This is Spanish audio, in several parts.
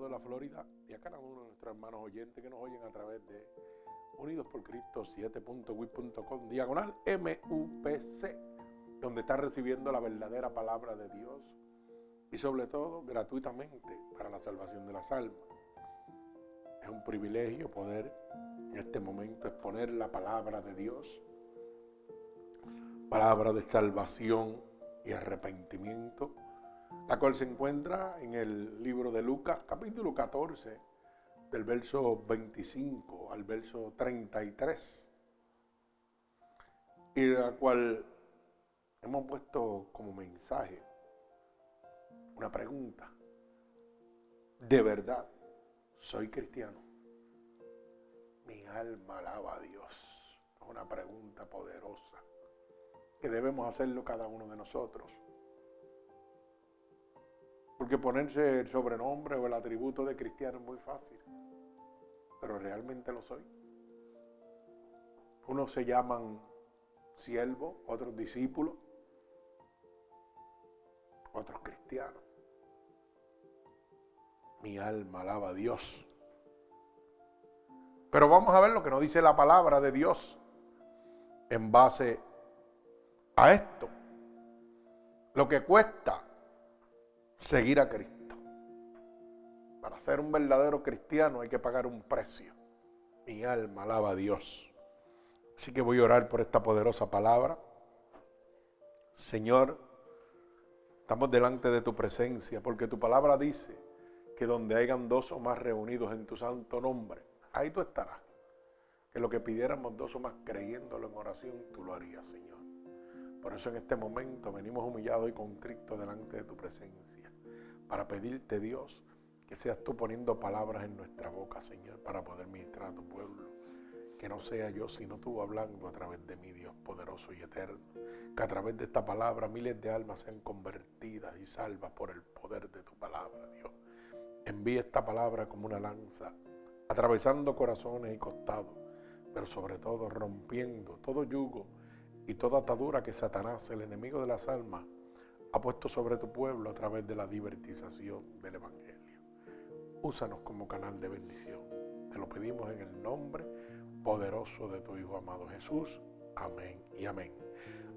de la Florida y a cada uno de nuestros hermanos oyentes que nos oyen a través de Unidos por Cristo 7.wit.com diagonal MUPC, donde está recibiendo la verdadera palabra de Dios y sobre todo gratuitamente para la salvación de las almas. Es un privilegio poder en este momento exponer la palabra de Dios, palabra de salvación y arrepentimiento la cual se encuentra en el libro de Lucas, capítulo 14, del verso 25 al verso 33, y la cual hemos puesto como mensaje una pregunta. ¿De verdad soy cristiano? Mi alma alaba a Dios. Es una pregunta poderosa que debemos hacerlo cada uno de nosotros. Porque ponerse el sobrenombre o el atributo de cristiano es muy fácil. Pero realmente lo soy. Unos se llaman siervos, otros discípulos, otros cristianos. Mi alma alaba a Dios. Pero vamos a ver lo que nos dice la palabra de Dios en base a esto. Lo que cuesta seguir a Cristo. Para ser un verdadero cristiano hay que pagar un precio. Mi alma alaba a Dios. Así que voy a orar por esta poderosa palabra. Señor, estamos delante de tu presencia porque tu palabra dice que donde hayan dos o más reunidos en tu santo nombre, ahí tú estarás. Que lo que pidiéramos dos o más creyéndolo en oración, tú lo harías, Señor. Por eso en este momento venimos humillados y contrictos delante de tu presencia para pedirte, Dios, que seas tú poniendo palabras en nuestra boca, Señor, para poder ministrar a tu pueblo. Que no sea yo, sino tú hablando a través de mi Dios poderoso y eterno. Que a través de esta palabra miles de almas sean convertidas y salvas por el poder de tu palabra, Dios. Envía esta palabra como una lanza, atravesando corazones y costados, pero sobre todo rompiendo todo yugo y toda atadura que Satanás, el enemigo de las almas, ha puesto sobre tu pueblo a través de la divertización del Evangelio. Úsanos como canal de bendición. Te lo pedimos en el nombre poderoso de tu Hijo amado Jesús. Amén y amén.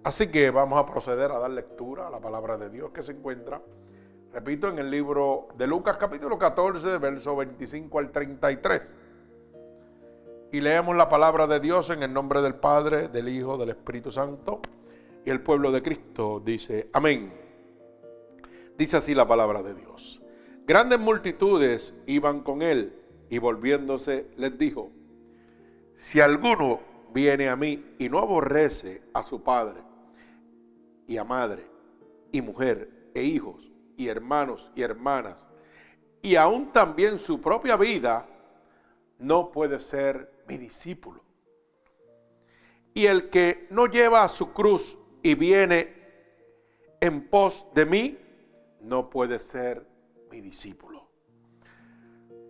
Así que vamos a proceder a dar lectura a la palabra de Dios que se encuentra, repito, en el libro de Lucas capítulo 14, verso 25 al 33. Y leemos la palabra de Dios en el nombre del Padre, del Hijo, del Espíritu Santo. Y el pueblo de Cristo dice, amén. Dice así la palabra de Dios. Grandes multitudes iban con él y volviéndose les dijo, si alguno viene a mí y no aborrece a su padre y a madre y mujer e hijos y hermanos y hermanas y aún también su propia vida, no puede ser mi discípulo. Y el que no lleva su cruz y viene en pos de mí, no puede ser mi discípulo.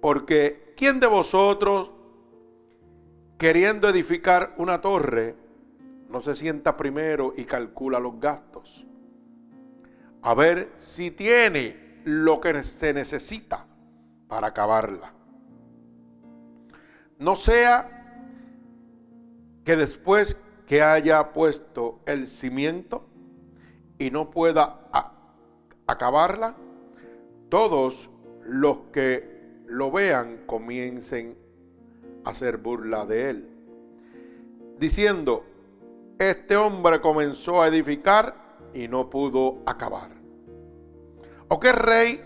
Porque ¿quién de vosotros, queriendo edificar una torre, no se sienta primero y calcula los gastos? A ver si tiene lo que se necesita para acabarla. No sea que después que haya puesto el cimiento y no pueda acabarla, todos los que lo vean comiencen a hacer burla de él, diciendo, este hombre comenzó a edificar y no pudo acabar. ¿O qué rey,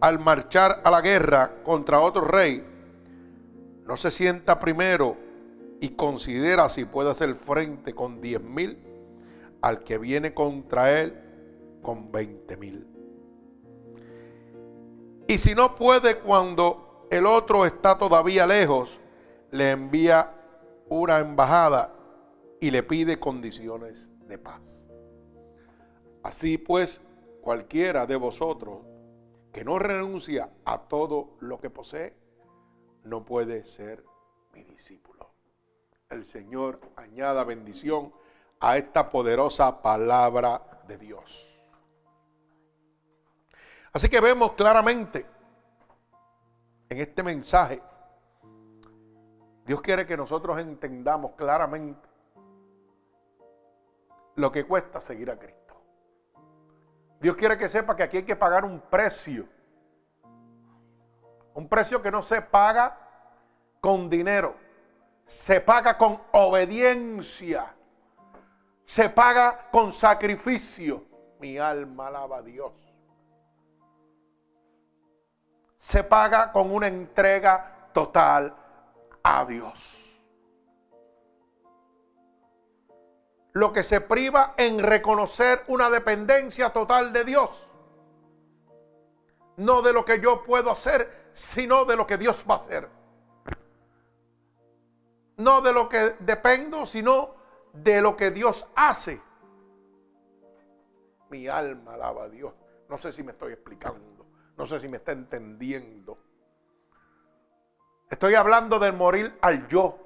al marchar a la guerra contra otro rey, no se sienta primero y considera si puede hacer frente con diez mil al que viene contra él con 20 mil. Y si no puede cuando el otro está todavía lejos, le envía una embajada y le pide condiciones de paz. Así pues, cualquiera de vosotros que no renuncia a todo lo que posee, no puede ser mi discípulo. El Señor añada bendición a esta poderosa palabra de Dios. Así que vemos claramente en este mensaje, Dios quiere que nosotros entendamos claramente lo que cuesta seguir a Cristo. Dios quiere que sepa que aquí hay que pagar un precio. Un precio que no se paga con dinero. Se paga con obediencia. Se paga con sacrificio. Mi alma alaba a Dios. Se paga con una entrega total a Dios. lo que se priva en reconocer una dependencia total de Dios. No de lo que yo puedo hacer, sino de lo que Dios va a hacer. No de lo que dependo, sino de lo que Dios hace. Mi alma alaba a Dios. No sé si me estoy explicando. No sé si me está entendiendo. Estoy hablando del morir al yo.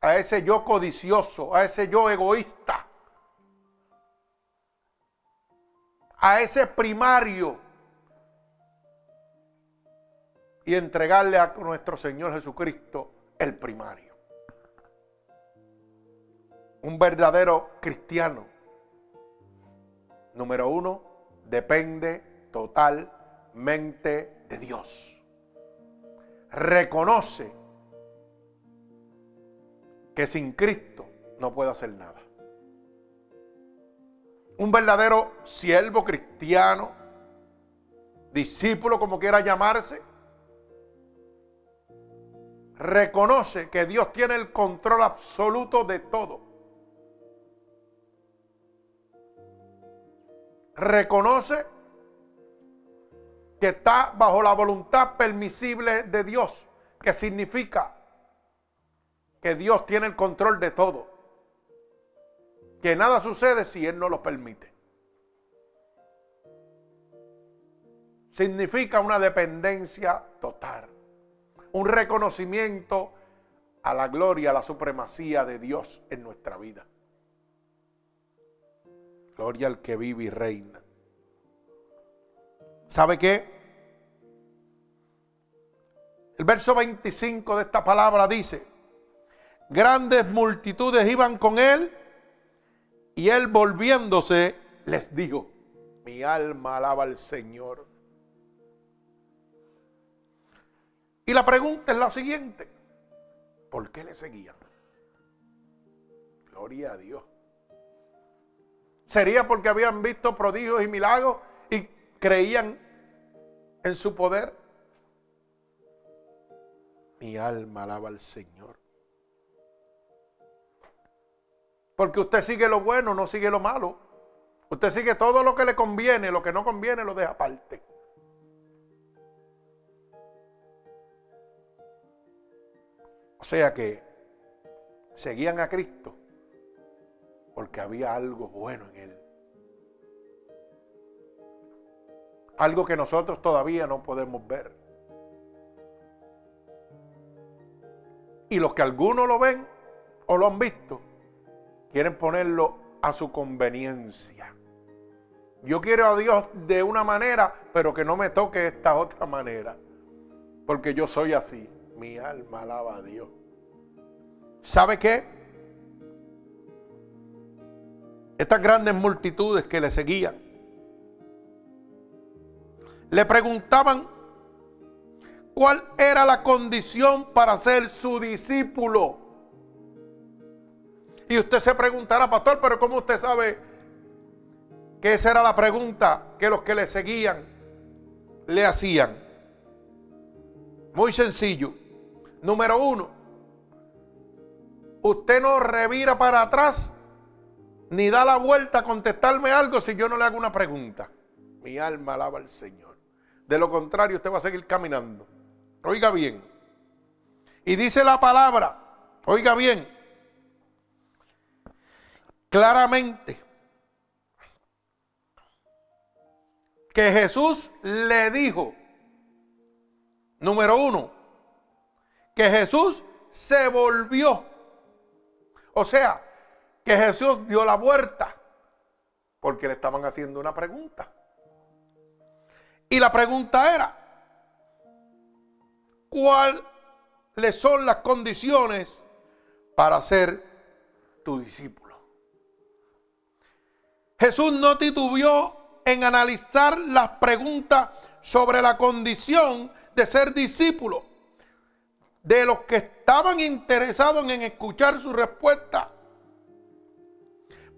a ese yo codicioso, a ese yo egoísta, a ese primario y entregarle a nuestro Señor Jesucristo el primario. Un verdadero cristiano, número uno, depende totalmente de Dios. Reconoce que sin Cristo no puede hacer nada. Un verdadero siervo cristiano, discípulo como quiera llamarse, reconoce que Dios tiene el control absoluto de todo. Reconoce que está bajo la voluntad permisible de Dios, que significa que Dios tiene el control de todo. Que nada sucede si Él no lo permite. Significa una dependencia total. Un reconocimiento a la gloria, a la supremacía de Dios en nuestra vida. Gloria al que vive y reina. ¿Sabe qué? El verso 25 de esta palabra dice, grandes multitudes iban con él y él volviéndose les dijo, mi alma alaba al Señor. Y la pregunta es la siguiente, ¿por qué le seguían? Gloria a Dios. ¿Sería porque habían visto prodigios y milagros y creían en su poder? Mi alma alaba al Señor. Porque usted sigue lo bueno, no sigue lo malo. Usted sigue todo lo que le conviene, lo que no conviene lo deja aparte. O sea que seguían a Cristo porque había algo bueno en Él. Algo que nosotros todavía no podemos ver. Y los que algunos lo ven o lo han visto, quieren ponerlo a su conveniencia. Yo quiero a Dios de una manera, pero que no me toque esta otra manera. Porque yo soy así. Mi alma alaba a Dios. ¿Sabe qué? Estas grandes multitudes que le seguían, le preguntaban cuál era la condición para ser su discípulo. Y usted se preguntará, pastor, pero ¿cómo usted sabe que esa era la pregunta que los que le seguían le hacían? Muy sencillo. Número uno, usted no revira para atrás ni da la vuelta a contestarme algo si yo no le hago una pregunta. Mi alma alaba al Señor. De lo contrario, usted va a seguir caminando. Oiga bien. Y dice la palabra, oiga bien, claramente que Jesús le dijo, número uno, que Jesús se volvió. O sea, que Jesús dio la vuelta porque le estaban haciendo una pregunta. Y la pregunta era, ¿cuáles son las condiciones para ser tu discípulo? Jesús no titubeó en analizar las preguntas sobre la condición de ser discípulo de los que estaban interesados en escuchar su respuesta.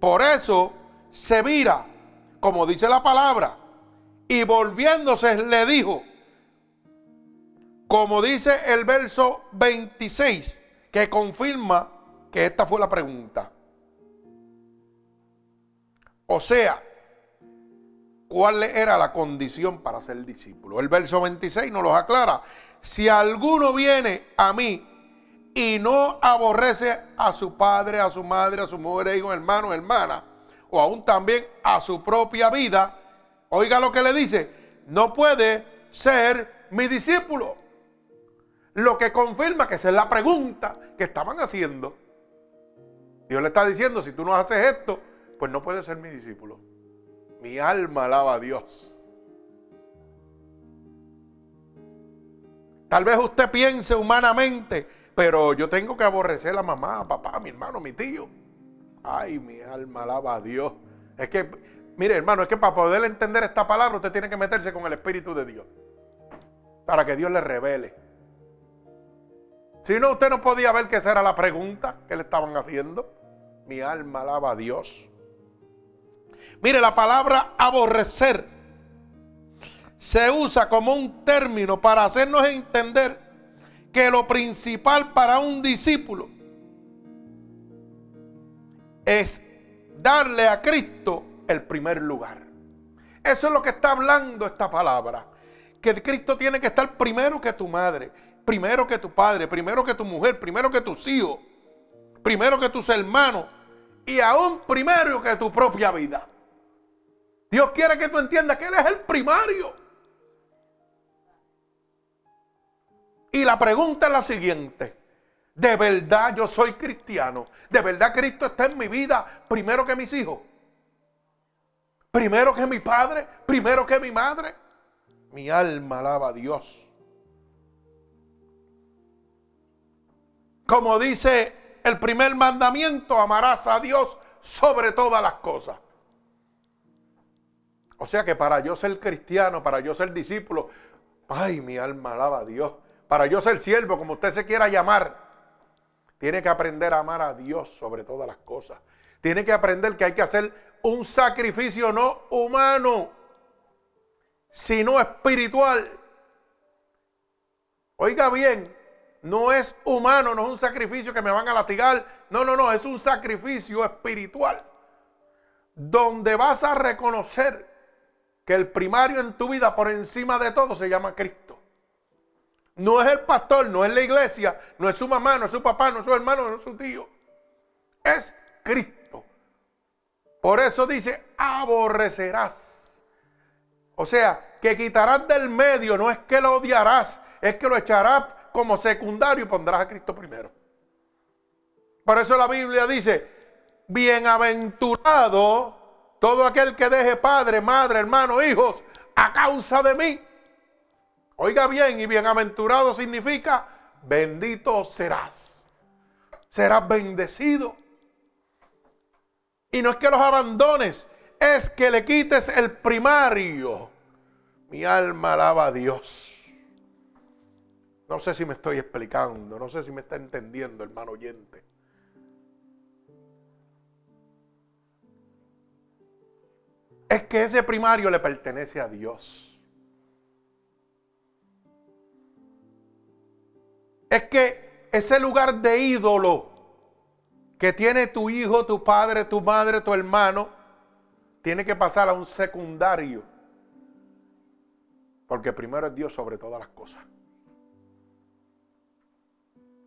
Por eso se vira, como dice la palabra, y volviéndose le dijo, como dice el verso 26, que confirma que esta fue la pregunta. O sea, ¿cuál era la condición para ser discípulo? El verso 26 nos lo aclara. Si alguno viene a mí y no aborrece a su padre, a su madre, a su mujer, hijo, hermano, hermana, o aún también a su propia vida, oiga lo que le dice, no puede ser mi discípulo. Lo que confirma que esa es la pregunta que estaban haciendo. Dios le está diciendo, si tú no haces esto, pues no puedes ser mi discípulo. Mi alma alaba a Dios. Tal vez usted piense humanamente, pero yo tengo que aborrecer a mamá, papá, mi hermano, mi tío. Ay, mi alma alaba a Dios. Es que, mire hermano, es que para poder entender esta palabra usted tiene que meterse con el Espíritu de Dios. Para que Dios le revele. Si no, usted no podía ver que esa era la pregunta que le estaban haciendo. Mi alma alaba a Dios. Mire, la palabra aborrecer se usa como un término para hacernos entender que lo principal para un discípulo es darle a Cristo el primer lugar. Eso es lo que está hablando esta palabra. Que Cristo tiene que estar primero que tu madre, primero que tu padre, primero que tu mujer, primero que tus hijos, primero que tus hermanos y aún primero que tu propia vida. Dios quiere que tú entiendas que Él es el primario. Y la pregunta es la siguiente. ¿De verdad yo soy cristiano? ¿De verdad Cristo está en mi vida primero que mis hijos? Primero que mi padre, primero que mi madre. Mi alma alaba a Dios. Como dice el primer mandamiento, amarás a Dios sobre todas las cosas. O sea que para yo ser cristiano, para yo ser discípulo, ay, mi alma alaba a Dios para yo ser siervo, como usted se quiera llamar, tiene que aprender a amar a Dios sobre todas las cosas. Tiene que aprender que hay que hacer un sacrificio no humano, sino espiritual. Oiga bien, no es humano, no es un sacrificio que me van a latigar. No, no, no, es un sacrificio espiritual. Donde vas a reconocer que el primario en tu vida por encima de todo se llama Cristo. No es el pastor, no es la iglesia, no es su mamá, no es su papá, no es su hermano, no es su tío. Es Cristo. Por eso dice, aborrecerás. O sea, que quitarás del medio, no es que lo odiarás, es que lo echarás como secundario y pondrás a Cristo primero. Por eso la Biblia dice, bienaventurado todo aquel que deje padre, madre, hermano, hijos, a causa de mí. Oiga bien, y bienaventurado significa bendito serás. Serás bendecido. Y no es que los abandones, es que le quites el primario. Mi alma alaba a Dios. No sé si me estoy explicando, no sé si me está entendiendo, hermano oyente. Es que ese primario le pertenece a Dios. Es que ese lugar de ídolo que tiene tu hijo, tu padre, tu madre, tu hermano, tiene que pasar a un secundario. Porque primero es Dios sobre todas las cosas.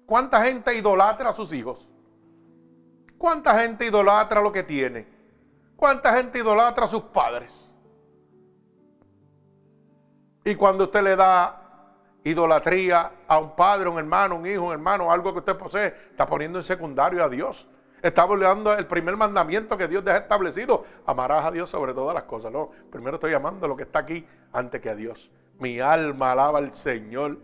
¿Cuánta gente idolatra a sus hijos? ¿Cuánta gente idolatra lo que tiene? ¿Cuánta gente idolatra a sus padres? Y cuando usted le da idolatría a un padre, un hermano, un hijo, un hermano, algo que usted posee, está poniendo en secundario a Dios. Está violando el primer mandamiento que Dios deja establecido. Amarás a Dios sobre todas las cosas. No, primero estoy llamando lo que está aquí antes que a Dios. Mi alma alaba al Señor.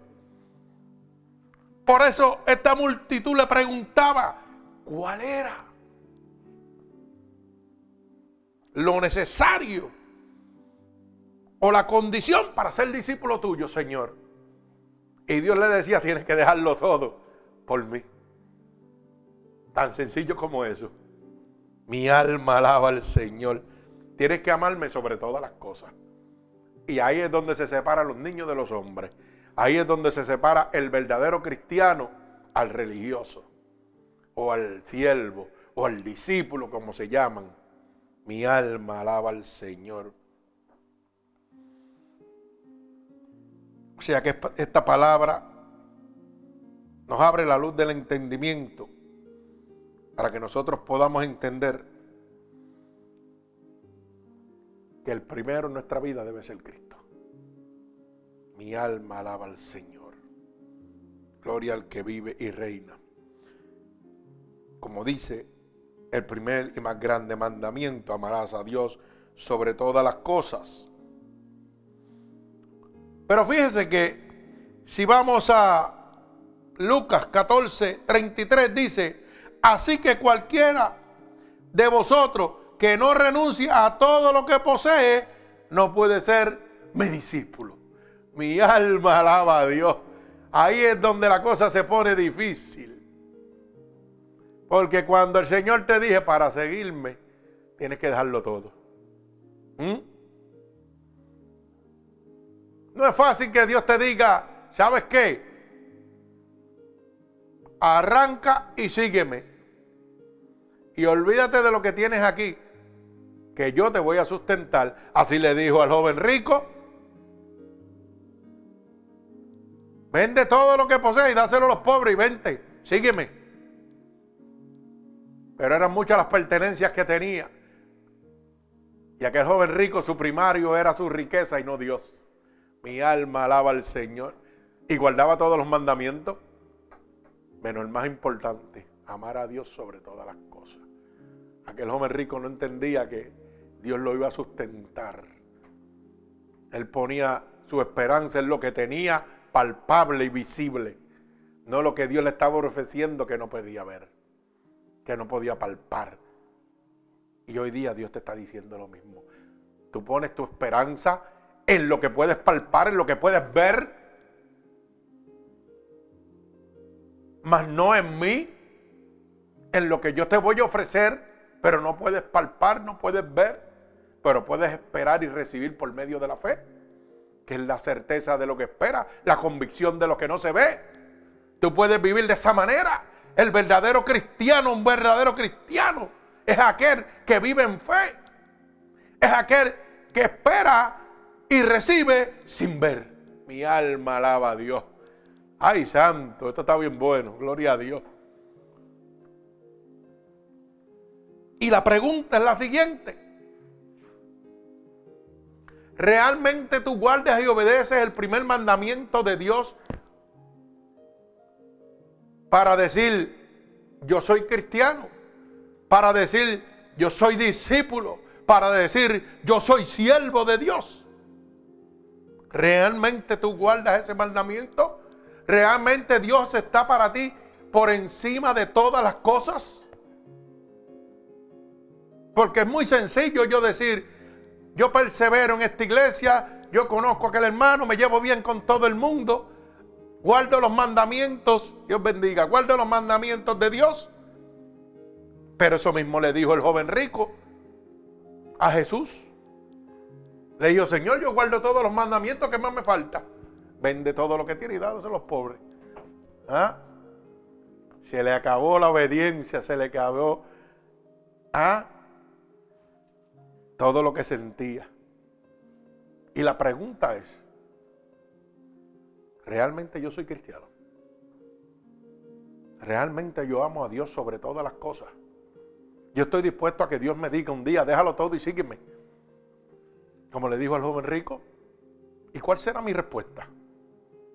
Por eso esta multitud le preguntaba, ¿cuál era lo necesario o la condición para ser discípulo tuyo, Señor? Y Dios le decía, tienes que dejarlo todo por mí. Tan sencillo como eso. Mi alma alaba al Señor. Tienes que amarme sobre todas las cosas. Y ahí es donde se separan los niños de los hombres. Ahí es donde se separa el verdadero cristiano al religioso, o al siervo, o al discípulo, como se llaman. Mi alma alaba al Señor. O sea que esta palabra nos abre la luz del entendimiento para que nosotros podamos entender que el primero en nuestra vida debe ser Cristo. Mi alma alaba al Señor. Gloria al que vive y reina. Como dice el primer y más grande mandamiento, amarás a Dios sobre todas las cosas. Pero fíjese que si vamos a Lucas 14, 33 dice, así que cualquiera de vosotros que no renuncie a todo lo que posee, no puede ser mi discípulo. Mi alma alaba a Dios. Ahí es donde la cosa se pone difícil. Porque cuando el Señor te dije para seguirme, tienes que dejarlo todo. ¿Mm? No es fácil que Dios te diga, ¿sabes qué? arranca y sígueme. Y olvídate de lo que tienes aquí, que yo te voy a sustentar. Así le dijo al joven rico. Vende todo lo que posees y dáselo a los pobres y vente, sígueme. Pero eran muchas las pertenencias que tenía. Y aquel joven rico, su primario era su riqueza y no Dios. Mi alma alaba al Señor. Y guardaba todos los mandamientos menos el más importante, amar a Dios sobre todas las cosas. Aquel joven rico no entendía que Dios lo iba a sustentar. Él ponía su esperanza en lo que tenía palpable y visible, no lo que Dios le estaba ofreciendo que no podía ver, que no podía palpar. Y hoy día Dios te está diciendo lo mismo. Tú pones tu esperanza en lo que puedes palpar, en lo que puedes ver, mas no en mí, en lo que yo te voy a ofrecer, pero no puedes palpar, no puedes ver, pero puedes esperar y recibir por medio de la fe, que es la certeza de lo que espera, la convicción de lo que no se ve. Tú puedes vivir de esa manera. El verdadero cristiano, un verdadero cristiano, es aquel que vive en fe. Es aquel que espera y recibe sin ver. Mi alma alaba a Dios. Ay, santo, esto está bien bueno, gloria a Dios. Y la pregunta es la siguiente. ¿Realmente tú guardas y obedeces el primer mandamiento de Dios para decir, yo soy cristiano? Para decir, yo soy discípulo? Para decir, yo soy siervo de Dios? ¿Realmente tú guardas ese mandamiento? ¿Realmente Dios está para ti por encima de todas las cosas? Porque es muy sencillo yo decir, yo persevero en esta iglesia, yo conozco a aquel hermano, me llevo bien con todo el mundo, guardo los mandamientos, Dios bendiga, guardo los mandamientos de Dios. Pero eso mismo le dijo el joven rico a Jesús. Le dijo, Señor, yo guardo todos los mandamientos que más me falta. Vende todo lo que tiene y dádoselo a los pobres. ¿Ah? Se le acabó la obediencia, se le acabó ¿ah? todo lo que sentía. Y la pregunta es, ¿realmente yo soy cristiano? ¿Realmente yo amo a Dios sobre todas las cosas? Yo estoy dispuesto a que Dios me diga un día, déjalo todo y sígueme. Como le dijo al joven rico. ¿Y cuál será mi respuesta?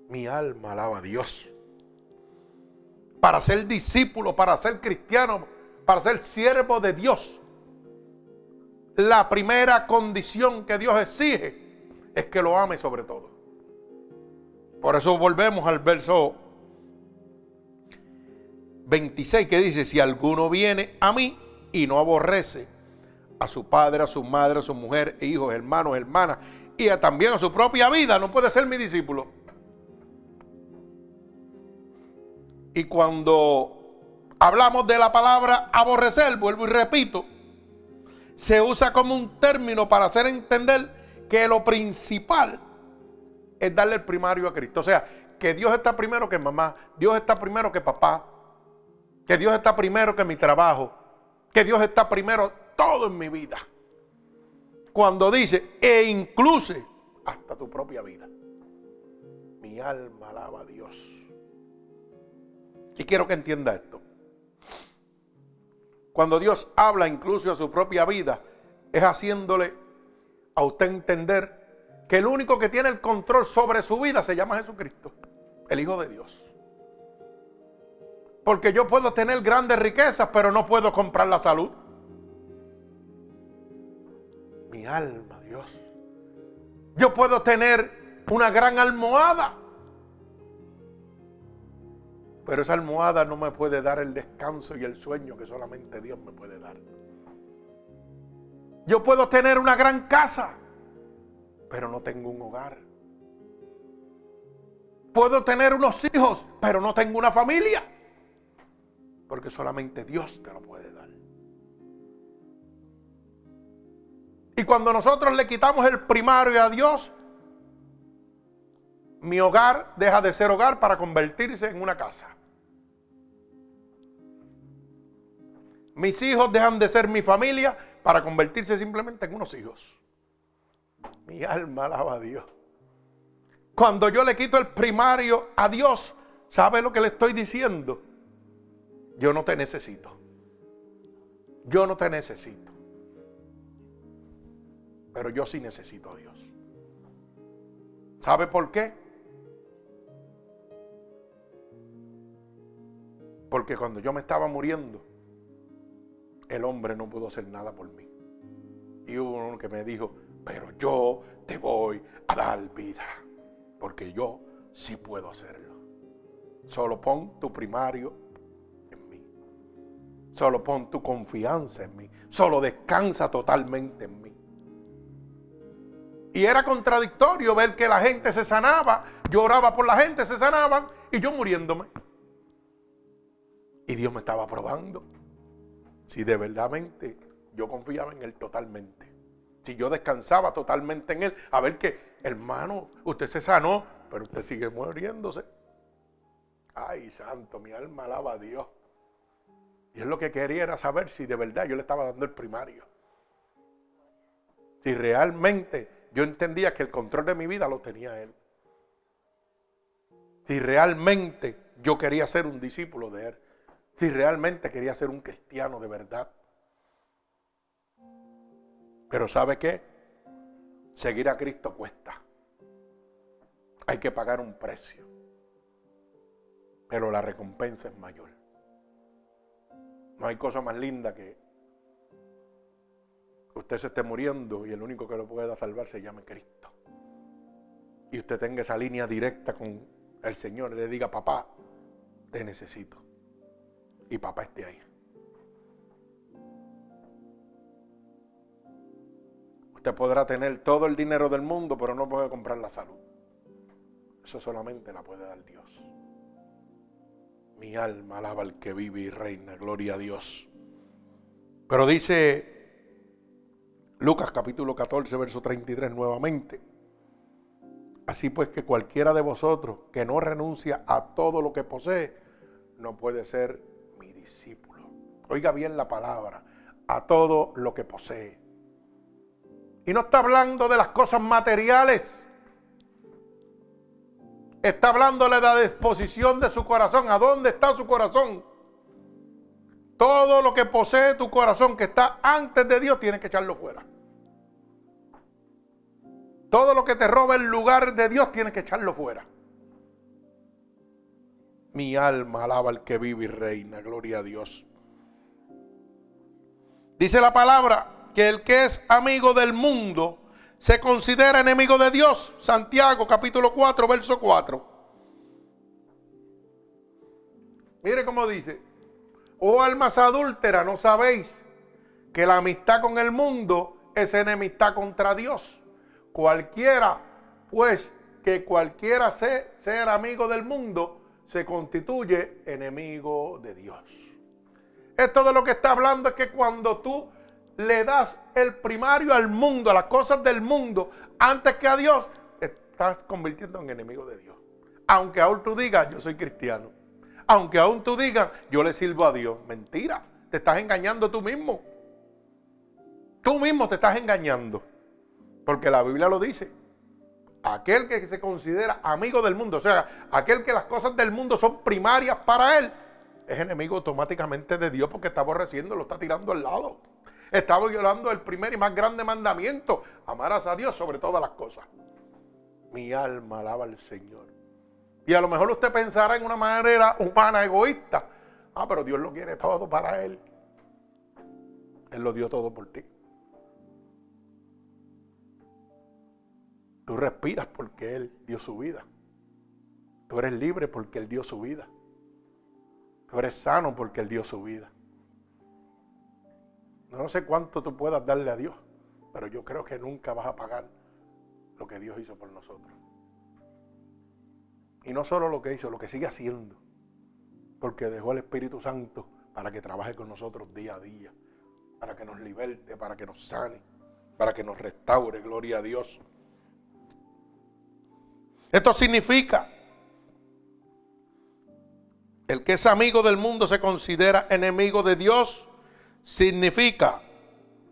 Mi alma alaba a Dios. Para ser discípulo, para ser cristiano, para ser siervo de Dios. La primera condición que Dios exige es que lo ame sobre todo. Por eso volvemos al verso 26 que dice, si alguno viene a mí y no aborrece a su padre, a su madre, a su mujer, hijos, hermanos, hermanas, y también a su propia vida, no puede ser mi discípulo. Y cuando hablamos de la palabra aborrecer, vuelvo y repito, se usa como un término para hacer entender que lo principal es darle el primario a Cristo. O sea, que Dios está primero que mamá, Dios está primero que papá, que Dios está primero que mi trabajo, que Dios está primero todo en mi vida. Cuando dice, e incluso hasta tu propia vida. Mi alma alaba a Dios. Y quiero que entienda esto. Cuando Dios habla incluso a su propia vida, es haciéndole a usted entender que el único que tiene el control sobre su vida se llama Jesucristo, el Hijo de Dios. Porque yo puedo tener grandes riquezas, pero no puedo comprar la salud. Mi alma, Dios. Yo puedo tener una gran almohada, pero esa almohada no me puede dar el descanso y el sueño que solamente Dios me puede dar. Yo puedo tener una gran casa, pero no tengo un hogar. Puedo tener unos hijos, pero no tengo una familia. Porque solamente Dios te lo puede dar. Y cuando nosotros le quitamos el primario a Dios, mi hogar deja de ser hogar para convertirse en una casa. Mis hijos dejan de ser mi familia para convertirse simplemente en unos hijos. Mi alma alaba a Dios. Cuando yo le quito el primario a Dios, ¿sabe lo que le estoy diciendo? Yo no te necesito. Yo no te necesito. Pero yo sí necesito a Dios. ¿Sabe por qué? Porque cuando yo me estaba muriendo, el hombre no pudo hacer nada por mí. Y hubo uno que me dijo, pero yo te voy a dar vida, porque yo sí puedo hacerlo. Solo pon tu primario en mí. Solo pon tu confianza en mí. Solo descansa totalmente en mí. Y era contradictorio ver que la gente se sanaba, lloraba por la gente, se sanaban y yo muriéndome. Y Dios me estaba probando. Si de verdadmente yo confiaba en Él totalmente. Si yo descansaba totalmente en Él. A ver que, hermano, usted se sanó, pero usted sigue muriéndose. Ay, santo, mi alma alaba a Dios. Y él lo que quería era saber si de verdad yo le estaba dando el primario. Si realmente yo entendía que el control de mi vida lo tenía Él. Si realmente yo quería ser un discípulo de Él si realmente quería ser un cristiano de verdad. Pero ¿sabe qué? Seguir a Cristo cuesta. Hay que pagar un precio. Pero la recompensa es mayor. No hay cosa más linda que usted se esté muriendo y el único que lo pueda salvar se llame Cristo. Y usted tenga esa línea directa con el Señor y le diga, papá, te necesito y papá esté ahí. Usted podrá tener todo el dinero del mundo, pero no puede comprar la salud. Eso solamente la puede dar Dios. Mi alma alaba al que vive y reina, gloria a Dios. Pero dice Lucas capítulo 14, verso 33 nuevamente. Así pues que cualquiera de vosotros que no renuncia a todo lo que posee, no puede ser discípulo. Oiga bien la palabra, a todo lo que posee. Y no está hablando de las cosas materiales. Está hablándole de la disposición de su corazón. ¿A dónde está su corazón? Todo lo que posee tu corazón que está antes de Dios, tienes que echarlo fuera. Todo lo que te roba el lugar de Dios, tienes que echarlo fuera. Mi alma alaba al que vive y reina. Gloria a Dios. Dice la palabra que el que es amigo del mundo se considera enemigo de Dios. Santiago capítulo 4, verso 4. Mire cómo dice, oh almas adúlteras, ¿no sabéis que la amistad con el mundo es enemistad contra Dios? Cualquiera, pues, que cualquiera sea, ser amigo del mundo, se constituye enemigo de Dios. Esto de lo que está hablando es que cuando tú le das el primario al mundo, a las cosas del mundo, antes que a Dios, estás convirtiendo en enemigo de Dios. Aunque aún tú digas, yo soy cristiano. Aunque aún tú digas, yo le sirvo a Dios. Mentira, te estás engañando tú mismo. Tú mismo te estás engañando. Porque la Biblia lo dice. Aquel que se considera amigo del mundo, o sea, aquel que las cosas del mundo son primarias para él, es enemigo automáticamente de Dios porque está aborreciendo, lo está tirando al lado. Está violando el primer y más grande mandamiento, amarás a Dios sobre todas las cosas. Mi alma alaba al Señor. Y a lo mejor usted pensará en una manera humana, egoísta. Ah, pero Dios lo quiere todo para Él. Él lo dio todo por ti. Tú respiras porque Él dio su vida. Tú eres libre porque Él dio su vida. Tú eres sano porque Él dio su vida. No sé cuánto tú puedas darle a Dios, pero yo creo que nunca vas a pagar lo que Dios hizo por nosotros. Y no solo lo que hizo, lo que sigue haciendo. Porque dejó el Espíritu Santo para que trabaje con nosotros día a día. Para que nos liberte, para que nos sane, para que nos restaure. Gloria a Dios. Esto significa, el que es amigo del mundo se considera enemigo de Dios, significa,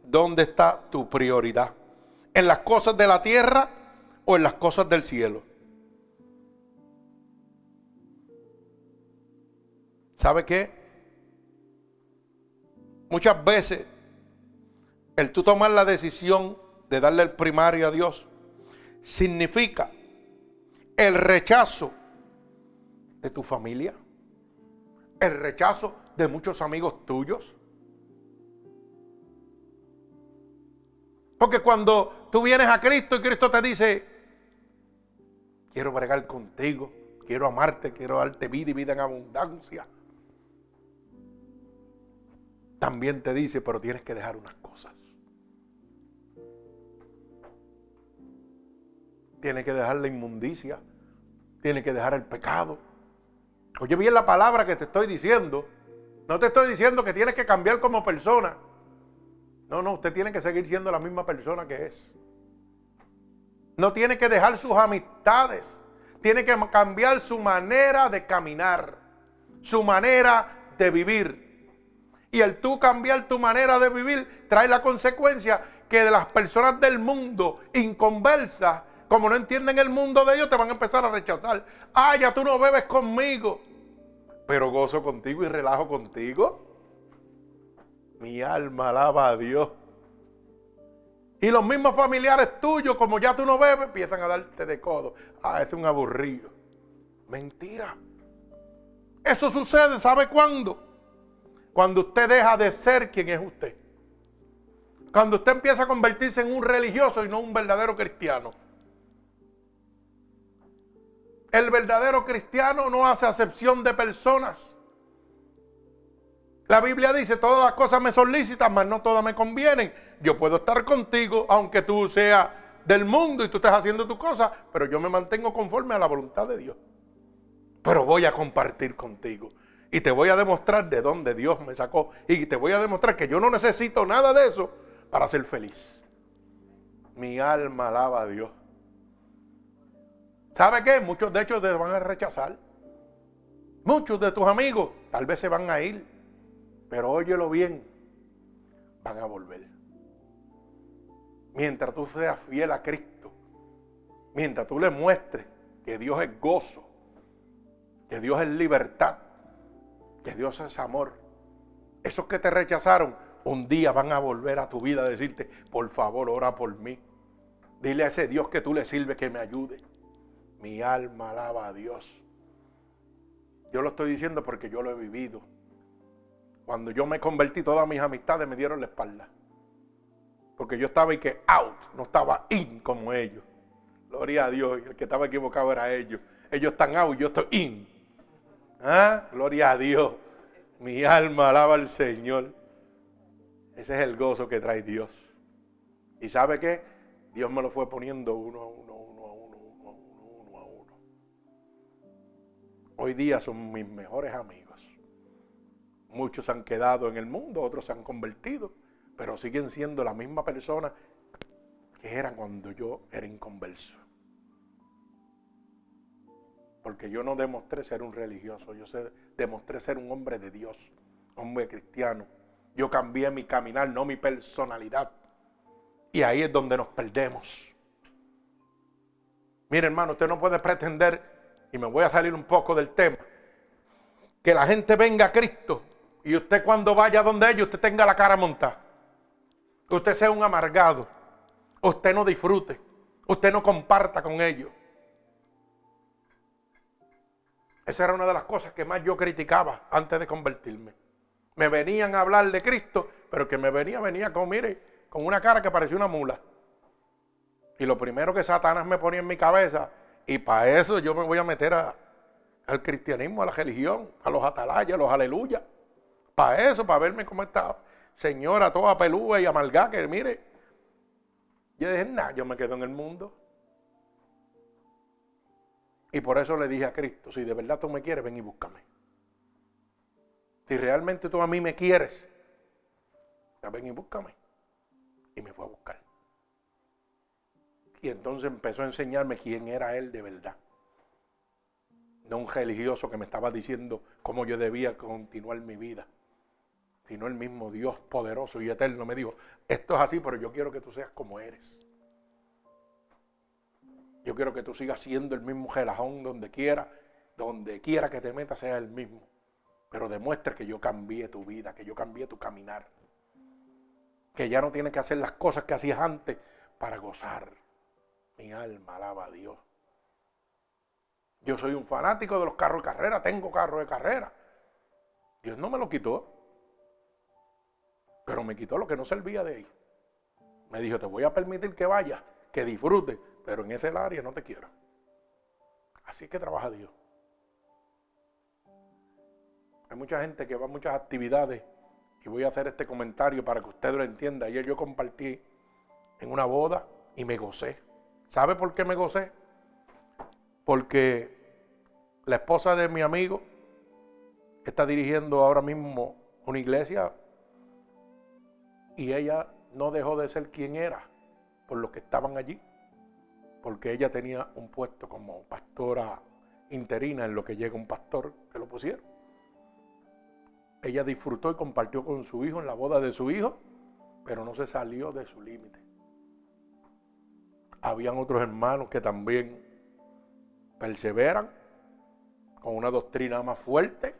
¿dónde está tu prioridad? ¿En las cosas de la tierra o en las cosas del cielo? ¿Sabe qué? Muchas veces el tú tomar la decisión de darle el primario a Dios significa el rechazo de tu familia, el rechazo de muchos amigos tuyos. Porque cuando tú vienes a Cristo y Cristo te dice, quiero bregar contigo, quiero amarte, quiero darte vida y vida en abundancia. También te dice, pero tienes que dejar unas cosas. Tiene que dejar la inmundicia. Tiene que dejar el pecado. Oye bien la palabra que te estoy diciendo. No te estoy diciendo que tienes que cambiar como persona. No, no, usted tiene que seguir siendo la misma persona que es. No tiene que dejar sus amistades. Tiene que cambiar su manera de caminar. Su manera de vivir. Y el tú cambiar tu manera de vivir trae la consecuencia que de las personas del mundo inconversas como no entienden el mundo de ellos, te van a empezar a rechazar. Ah, ya tú no bebes conmigo. Pero gozo contigo y relajo contigo. Mi alma alaba a Dios. Y los mismos familiares tuyos, como ya tú no bebes, empiezan a darte de codo. Ah, es un aburrido. Mentira. Eso sucede, ¿sabe cuándo? Cuando usted deja de ser quien es usted. Cuando usted empieza a convertirse en un religioso y no un verdadero cristiano. El verdadero cristiano no hace acepción de personas. La Biblia dice, todas las cosas me son lícitas, mas no todas me convienen. Yo puedo estar contigo, aunque tú seas del mundo y tú estés haciendo tu cosa, pero yo me mantengo conforme a la voluntad de Dios. Pero voy a compartir contigo. Y te voy a demostrar de dónde Dios me sacó. Y te voy a demostrar que yo no necesito nada de eso para ser feliz. Mi alma alaba a Dios. ¿Sabe qué? Muchos de ellos te van a rechazar. Muchos de tus amigos tal vez se van a ir. Pero óyelo bien, van a volver. Mientras tú seas fiel a Cristo, mientras tú le muestres que Dios es gozo, que Dios es libertad, que Dios es amor, esos que te rechazaron, un día van a volver a tu vida a decirte, por favor, ora por mí. Dile a ese Dios que tú le sirves que me ayude. Mi alma alaba a Dios. Yo lo estoy diciendo porque yo lo he vivido. Cuando yo me convertí, todas mis amistades me dieron la espalda. Porque yo estaba y que out, no estaba in como ellos. Gloria a Dios, el que estaba equivocado era ellos. Ellos están out, yo estoy in. ¿Ah? Gloria a Dios. Mi alma alaba al Señor. Ese es el gozo que trae Dios. ¿Y sabe qué? Dios me lo fue poniendo uno a uno, uno Hoy día son mis mejores amigos. Muchos han quedado en el mundo, otros se han convertido, pero siguen siendo la misma persona que eran cuando yo era inconverso. Porque yo no demostré ser un religioso, yo demostré ser un hombre de Dios, hombre cristiano. Yo cambié mi caminar, no mi personalidad. Y ahí es donde nos perdemos. Mire hermano, usted no puede pretender, y me voy a salir un poco del tema, que la gente venga a Cristo y usted cuando vaya donde ellos, usted tenga la cara montada. Usted sea un amargado. Usted no disfrute. Usted no comparta con ellos. Esa era una de las cosas que más yo criticaba antes de convertirme. Me venían a hablar de Cristo, pero que me venía, venía con, mire, con una cara que parecía una mula. Y lo primero que Satanás me ponía en mi cabeza, y para eso yo me voy a meter al cristianismo, a la religión, a los atalayas, a los aleluya. Para eso, para verme como esta señora toda pelúa y amargada, que mire. Yo dije, nada, yo me quedo en el mundo. Y por eso le dije a Cristo, si de verdad tú me quieres, ven y búscame. Si realmente tú a mí me quieres, ven y búscame. Y me fue a buscar. Y entonces empezó a enseñarme quién era él de verdad. No un religioso que me estaba diciendo cómo yo debía continuar mi vida sino el mismo Dios poderoso y eterno me dijo, esto es así, pero yo quiero que tú seas como eres. Yo quiero que tú sigas siendo el mismo gelajón donde quiera, donde quiera que te metas sea el mismo. Pero demuestre que yo cambié tu vida, que yo cambié tu caminar. Que ya no tienes que hacer las cosas que hacías antes para gozar. Mi alma alaba a Dios. Yo soy un fanático de los carros de carrera, tengo carros de carrera. Dios no me lo quitó. Pero me quitó lo que no servía de ahí. Me dijo, te voy a permitir que vayas, que disfrutes, pero en ese área no te quiero. Así que trabaja Dios. Hay mucha gente que va a muchas actividades y voy a hacer este comentario para que usted lo entienda. Ayer yo compartí en una boda y me gocé. ¿Sabe por qué me gocé? Porque la esposa de mi amigo está dirigiendo ahora mismo una iglesia y ella no dejó de ser quien era por los que estaban allí, porque ella tenía un puesto como pastora interina en lo que llega un pastor que lo pusieron. Ella disfrutó y compartió con su hijo en la boda de su hijo, pero no se salió de su límite. Habían otros hermanos que también perseveran con una doctrina más fuerte.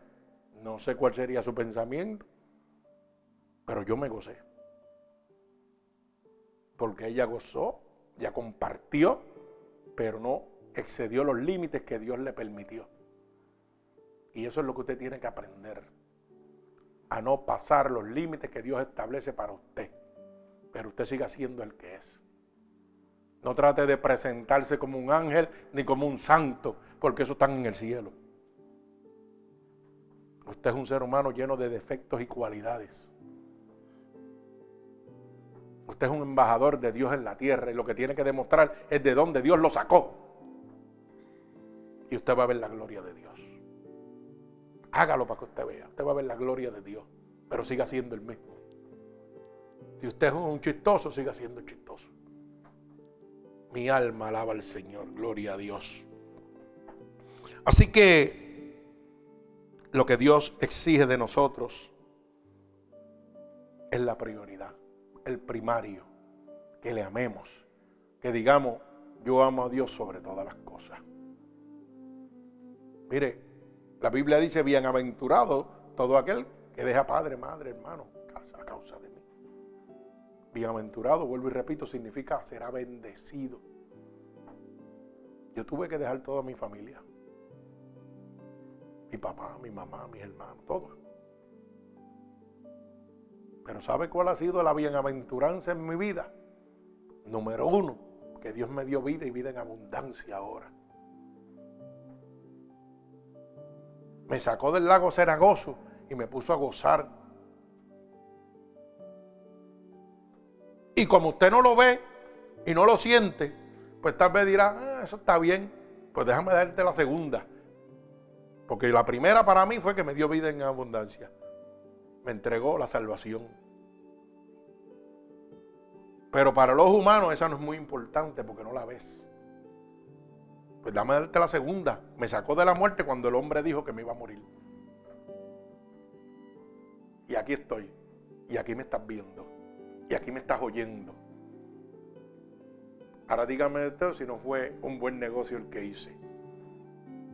No sé cuál sería su pensamiento, pero yo me gocé porque ella gozó, ya compartió, pero no excedió los límites que Dios le permitió. Y eso es lo que usted tiene que aprender, a no pasar los límites que Dios establece para usted, pero usted siga siendo el que es. No trate de presentarse como un ángel ni como un santo, porque eso están en el cielo. Usted es un ser humano lleno de defectos y cualidades. Usted es un embajador de Dios en la tierra y lo que tiene que demostrar es de dónde Dios lo sacó. Y usted va a ver la gloria de Dios. Hágalo para que usted vea. Usted va a ver la gloria de Dios, pero siga siendo el mismo. Si usted es un chistoso, siga siendo chistoso. Mi alma alaba al Señor, gloria a Dios. Así que lo que Dios exige de nosotros es la prioridad el primario, que le amemos, que digamos, yo amo a Dios sobre todas las cosas. Mire, la Biblia dice, bienaventurado todo aquel que deja padre, madre, hermano, casa a causa de mí. Bienaventurado, vuelvo y repito, significa será bendecido. Yo tuve que dejar toda mi familia. Mi papá, mi mamá, mis hermanos, todos. Pero ¿sabe cuál ha sido la bienaventuranza en mi vida? Número uno, que Dios me dio vida y vida en abundancia ahora. Me sacó del lago Cenagoso y me puso a gozar. Y como usted no lo ve y no lo siente, pues tal vez dirá, ah, eso está bien, pues déjame darte la segunda. Porque la primera para mí fue que me dio vida en abundancia. Me entregó la salvación. Pero para los humanos esa no es muy importante porque no la ves. Pues dame darte la segunda. Me sacó de la muerte cuando el hombre dijo que me iba a morir. Y aquí estoy. Y aquí me estás viendo. Y aquí me estás oyendo. Ahora dígame esto si no fue un buen negocio el que hice.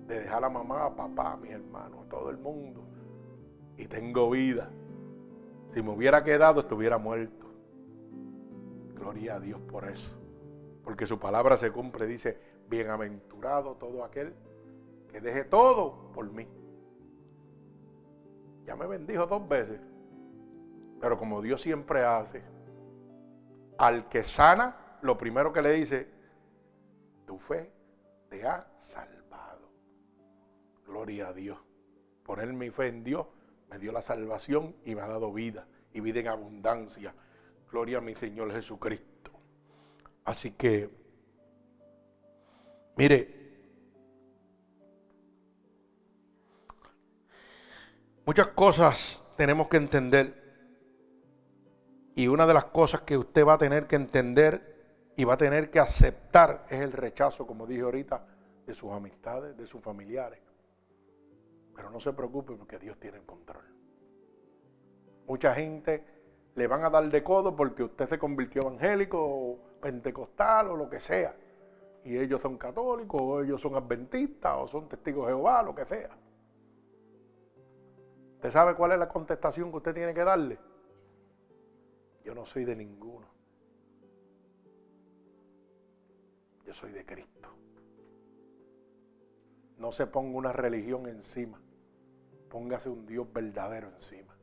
De dejar a mamá, a papá, a mis hermanos, a todo el mundo. Y tengo vida. Si me hubiera quedado, estuviera muerto. Gloria a Dios por eso. Porque su palabra se cumple. Dice, bienaventurado todo aquel que deje todo por mí. Ya me bendijo dos veces. Pero como Dios siempre hace, al que sana, lo primero que le dice, tu fe te ha salvado. Gloria a Dios. Poner mi fe en Dios me dio la salvación y me ha dado vida y vida en abundancia. Gloria a mi Señor Jesucristo. Así que, mire, muchas cosas tenemos que entender. Y una de las cosas que usted va a tener que entender y va a tener que aceptar es el rechazo, como dije ahorita, de sus amistades, de sus familiares. Pero no se preocupe porque Dios tiene el control. Mucha gente le van a dar de codo porque usted se convirtió evangélico o pentecostal o lo que sea. Y ellos son católicos o ellos son adventistas o son testigos de Jehová, lo que sea. ¿Usted sabe cuál es la contestación que usted tiene que darle? Yo no soy de ninguno. Yo soy de Cristo. No se ponga una religión encima. Póngase un Dios verdadero encima.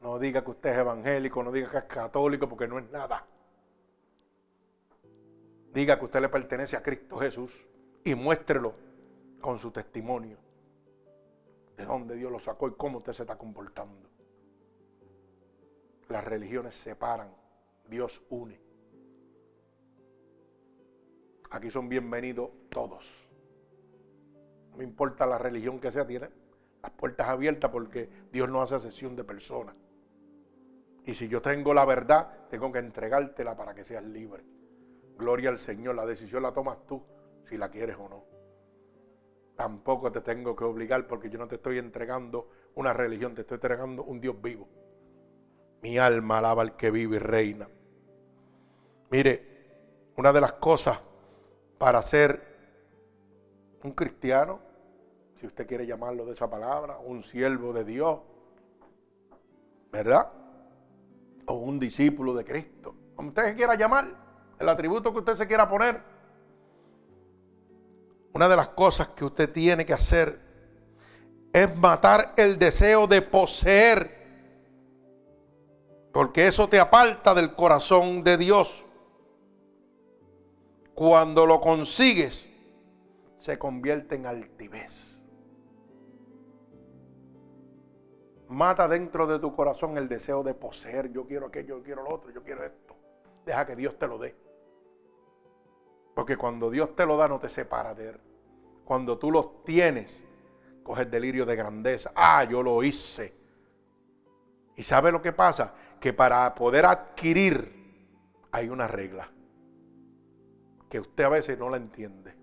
No diga que usted es evangélico, no diga que es católico, porque no es nada. Diga que usted le pertenece a Cristo Jesús y muéstrelo con su testimonio. De dónde Dios lo sacó y cómo usted se está comportando. Las religiones separan, Dios une. Aquí son bienvenidos todos. No importa la religión que sea, tiene las puertas abiertas porque Dios no hace sesión de personas. Y si yo tengo la verdad, tengo que entregártela para que seas libre. Gloria al Señor, la decisión la tomas tú, si la quieres o no. Tampoco te tengo que obligar porque yo no te estoy entregando una religión, te estoy entregando un Dios vivo. Mi alma alaba al que vive y reina. Mire, una de las cosas para ser un cristiano, si usted quiere llamarlo de esa palabra, un siervo de Dios, ¿verdad? o un discípulo de Cristo, como usted se quiera llamar, el atributo que usted se quiera poner. Una de las cosas que usted tiene que hacer es matar el deseo de poseer, porque eso te aparta del corazón de Dios. Cuando lo consigues, se convierte en altivez. Mata dentro de tu corazón el deseo de poseer. Yo quiero aquello, yo quiero lo otro, yo quiero esto. Deja que Dios te lo dé. Porque cuando Dios te lo da, no te separa de Él. Cuando tú los tienes, coges delirio de grandeza. Ah, yo lo hice. ¿Y sabe lo que pasa? Que para poder adquirir hay una regla que usted a veces no la entiende.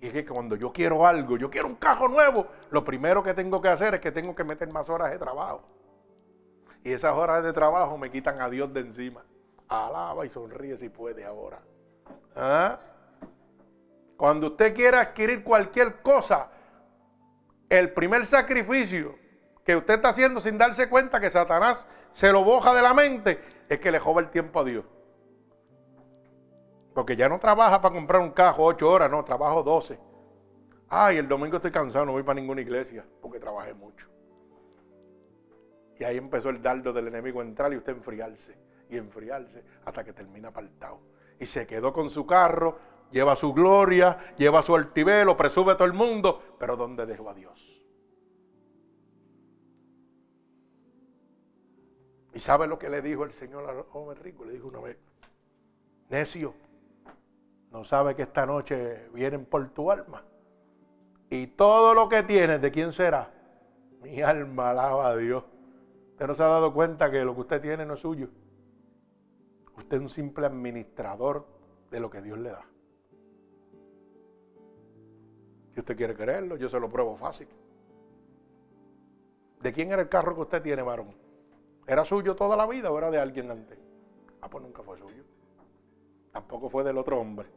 Y es que cuando yo quiero algo, yo quiero un cajo nuevo, lo primero que tengo que hacer es que tengo que meter más horas de trabajo. Y esas horas de trabajo me quitan a Dios de encima. Alaba y sonríe si puede ahora. ¿Ah? Cuando usted quiera adquirir cualquier cosa, el primer sacrificio que usted está haciendo sin darse cuenta que Satanás se lo boja de la mente es que le joba el tiempo a Dios. Porque ya no trabaja para comprar un cajo ocho horas, no, trabajo doce. Ay, el domingo estoy cansado, no voy para ninguna iglesia porque trabajé mucho. Y ahí empezó el dardo del enemigo a entrar y usted enfriarse y enfriarse hasta que termina apartado. Y se quedó con su carro, lleva su gloria, lleva su altivelo, presume a todo el mundo, pero ¿dónde dejó a Dios? ¿Y sabe lo que le dijo el Señor al joven rico? Le dijo una vez, necio, no sabe que esta noche vienen por tu alma. Y todo lo que tienes, ¿de quién será? Mi alma alaba a Dios. Usted no se ha dado cuenta que lo que usted tiene no es suyo. Usted es un simple administrador de lo que Dios le da. Si usted quiere creerlo, yo se lo pruebo fácil. ¿De quién era el carro que usted tiene, varón? ¿Era suyo toda la vida o era de alguien antes? Ah, pues nunca fue suyo. Tampoco fue del otro hombre.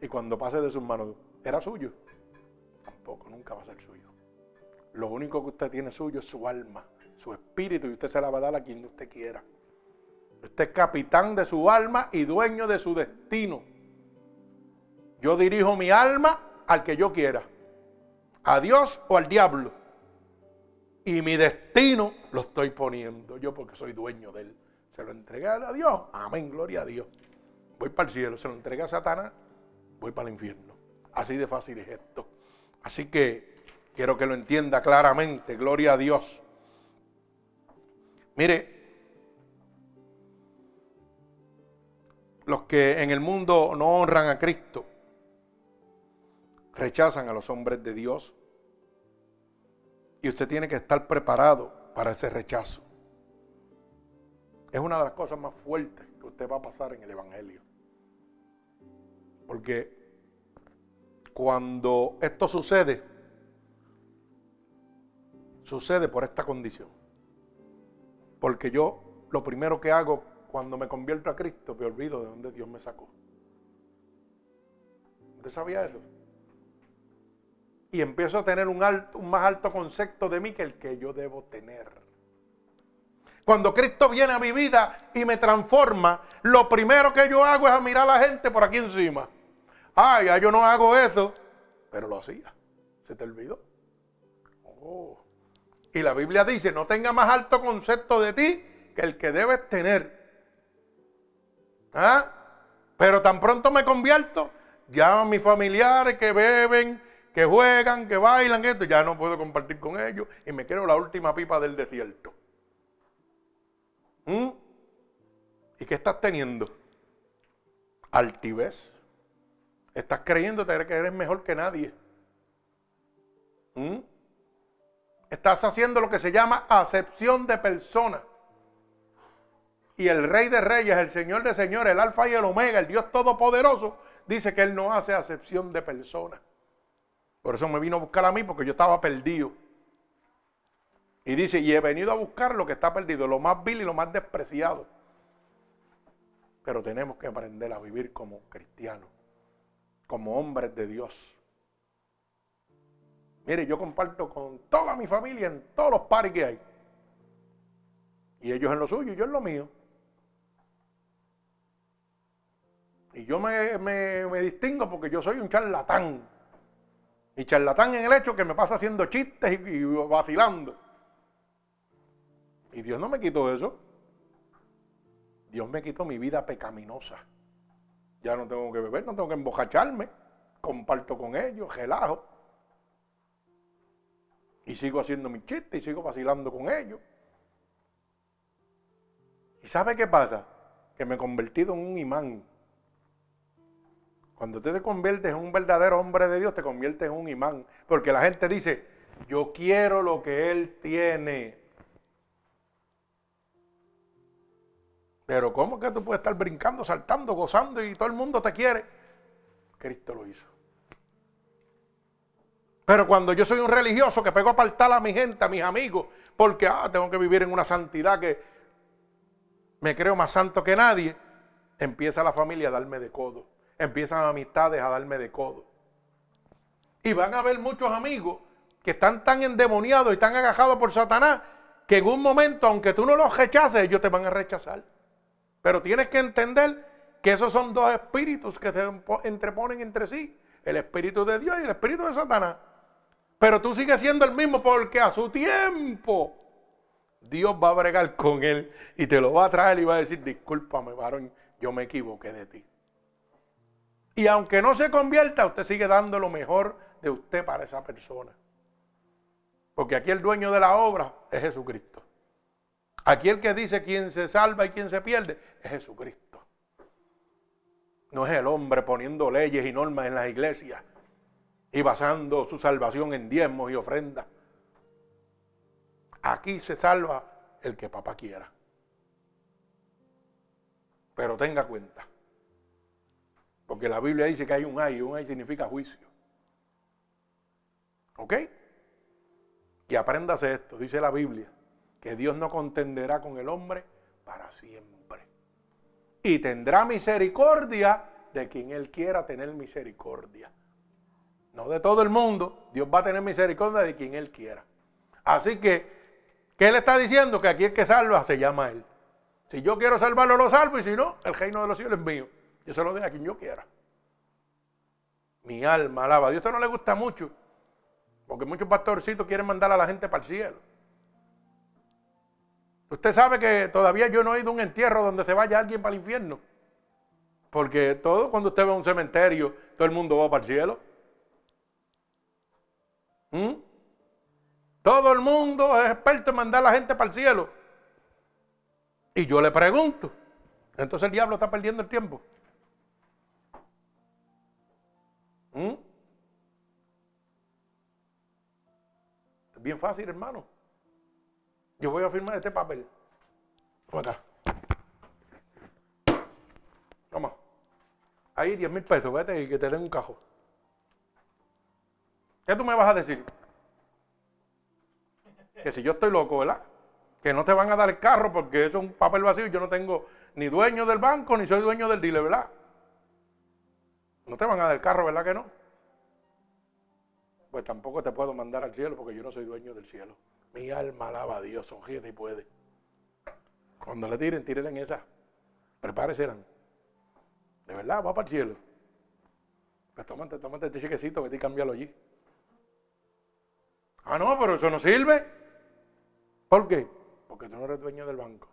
Y cuando pase de sus manos, ¿era suyo? Tampoco, nunca va a ser suyo. Lo único que usted tiene suyo es su alma, su espíritu, y usted se la va a dar a quien usted quiera. Usted es capitán de su alma y dueño de su destino. Yo dirijo mi alma al que yo quiera, a Dios o al diablo. Y mi destino lo estoy poniendo yo porque soy dueño de él. Se lo entregué a Dios, amén, gloria a Dios. Voy para el cielo, se lo entregué a Satanás, voy para el infierno. Así de fácil es esto. Así que quiero que lo entienda claramente, gloria a Dios. Mire, los que en el mundo no honran a Cristo, rechazan a los hombres de Dios. Y usted tiene que estar preparado para ese rechazo. Es una de las cosas más fuertes que usted va a pasar en el Evangelio. Porque cuando esto sucede, sucede por esta condición. Porque yo lo primero que hago cuando me convierto a Cristo, me olvido de dónde Dios me sacó. ¿Usted sabía eso? Y empiezo a tener un, más alto concepto de mí que el que yo debo tener. Cuando Cristo viene a mi vida y me transforma, lo primero que yo hago es a mirar a la gente por aquí encima. Ay, ya yo no hago eso, pero lo hacía. Se te olvidó. Oh. Y la Biblia dice, no tenga más alto concepto de ti que el que debes tener. ¿Ah? Pero tan pronto me convierto, ya mis familiares que beben, que juegan, que bailan, esto, ya no puedo compartir con ellos y me quiero la última pipa del desierto. ¿Mm? ¿Y qué estás teniendo? Altivez. Estás creyendo que eres mejor que nadie. ¿Mm? Estás haciendo lo que se llama acepción de persona. Y el rey de reyes, el señor de señores, el alfa y el omega, el Dios todopoderoso, dice que él no hace acepción de persona. Por eso me vino a buscar a mí porque yo estaba perdido. Y dice, y he venido a buscar lo que está perdido, lo más vil y lo más despreciado. Pero tenemos que aprender a vivir como cristianos, como hombres de Dios. Mire, yo comparto con toda mi familia en todos los pares que hay. Y ellos en lo suyo y yo en lo mío. Y yo me, distingo porque yo soy un charlatán. Y charlatán en el hecho que me pasa haciendo chistes y, vacilando. Y Dios no me quitó eso. Dios me quitó mi vida pecaminosa. Ya no tengo que beber, no tengo que embojacharme. Comparto con ellos, relajo. Y sigo haciendo mis chistes y sigo vacilando con ellos. ¿Y sabe qué pasa? Que me he convertido en un imán cuando usted te conviertes en un verdadero hombre de Dios, te conviertes en un imán. Porque la gente dice, yo quiero lo que Él tiene. Pero ¿cómo que tú puedes estar brincando, saltando, gozando y todo el mundo te quiere? Cristo lo hizo. Pero cuando yo soy un religioso que pego a apartar a mi gente, a mis amigos, porque ah, tengo que vivir en una santidad que me creo más santo que nadie, empieza la familia a darme de codo empiezan amistades a darme de codo. Y van a haber muchos amigos que están tan endemoniados y tan agajados por Satanás que en un momento, aunque tú no los rechaces, ellos te van a rechazar. Pero tienes que entender que esos son dos espíritus que se entreponen entre sí. El espíritu de Dios y el espíritu de Satanás. Pero tú sigues siendo el mismo porque a su tiempo Dios va a bregar con él y te lo va a traer y va a decir, discúlpame, varón, yo me equivoqué de ti. Y aunque no se convierta, usted sigue dando lo mejor de usted para esa persona. Porque aquí el dueño de la obra es Jesucristo. Aquí el que dice quién se salva y quién se pierde es Jesucristo. No es el hombre poniendo leyes y normas en las iglesias y basando su salvación en diezmos y ofrendas. Aquí se salva el que papá quiera. Pero tenga cuenta. Porque la Biblia dice que hay un ay, y un ay significa juicio. ¿Ok? Y apréndase esto, dice la Biblia, que Dios no contenderá con el hombre para siempre. Y tendrá misericordia de quien Él quiera tener misericordia. No de todo el mundo, Dios va a tener misericordia de quien Él quiera. Así que ¿Qué le está diciendo? Que aquí el que salva se llama Él. Si yo quiero salvarlo, lo salvo, y si no, el reino de los cielos es mío. Yo se lo doy a quien yo quiera. Mi alma alaba a Dios. No le gusta mucho, porque muchos pastorcitos quieren mandar a la gente para el cielo. Usted sabe que todavía yo no he ido a un entierro donde se vaya alguien para el infierno. Porque todo cuando usted a un cementerio, todo el mundo va para el cielo. ¿Mm? Todo el mundo es experto en mandar a la gente para el cielo. Y yo le pregunto, entonces el diablo está perdiendo el tiempo. ¿Mm? Es bien fácil, hermano. Yo voy a firmar este papel. Toma acá. Toma. Ahí 10 mil pesos, vete y que te den un cajo. ¿Qué tú me vas a decir? que si yo estoy loco, ¿verdad? Que no te van a dar el carro porque eso es un papel vacío yo no tengo ni dueño del banco ni soy dueño del dealer, ¿verdad? No te van a dar carro, ¿verdad que no? Pues tampoco te puedo mandar al cielo porque yo no soy dueño del cielo. Mi alma alaba a Dios, sonríe y puede. Cuando le tiren, tírenle en esa. Prepárese. De verdad, va para el cielo. Pues tómate, tómate este chiquecito, vete y cámbialo allí. Ah, no, pero eso no sirve. ¿Por qué? Porque tú no eres dueño del banco.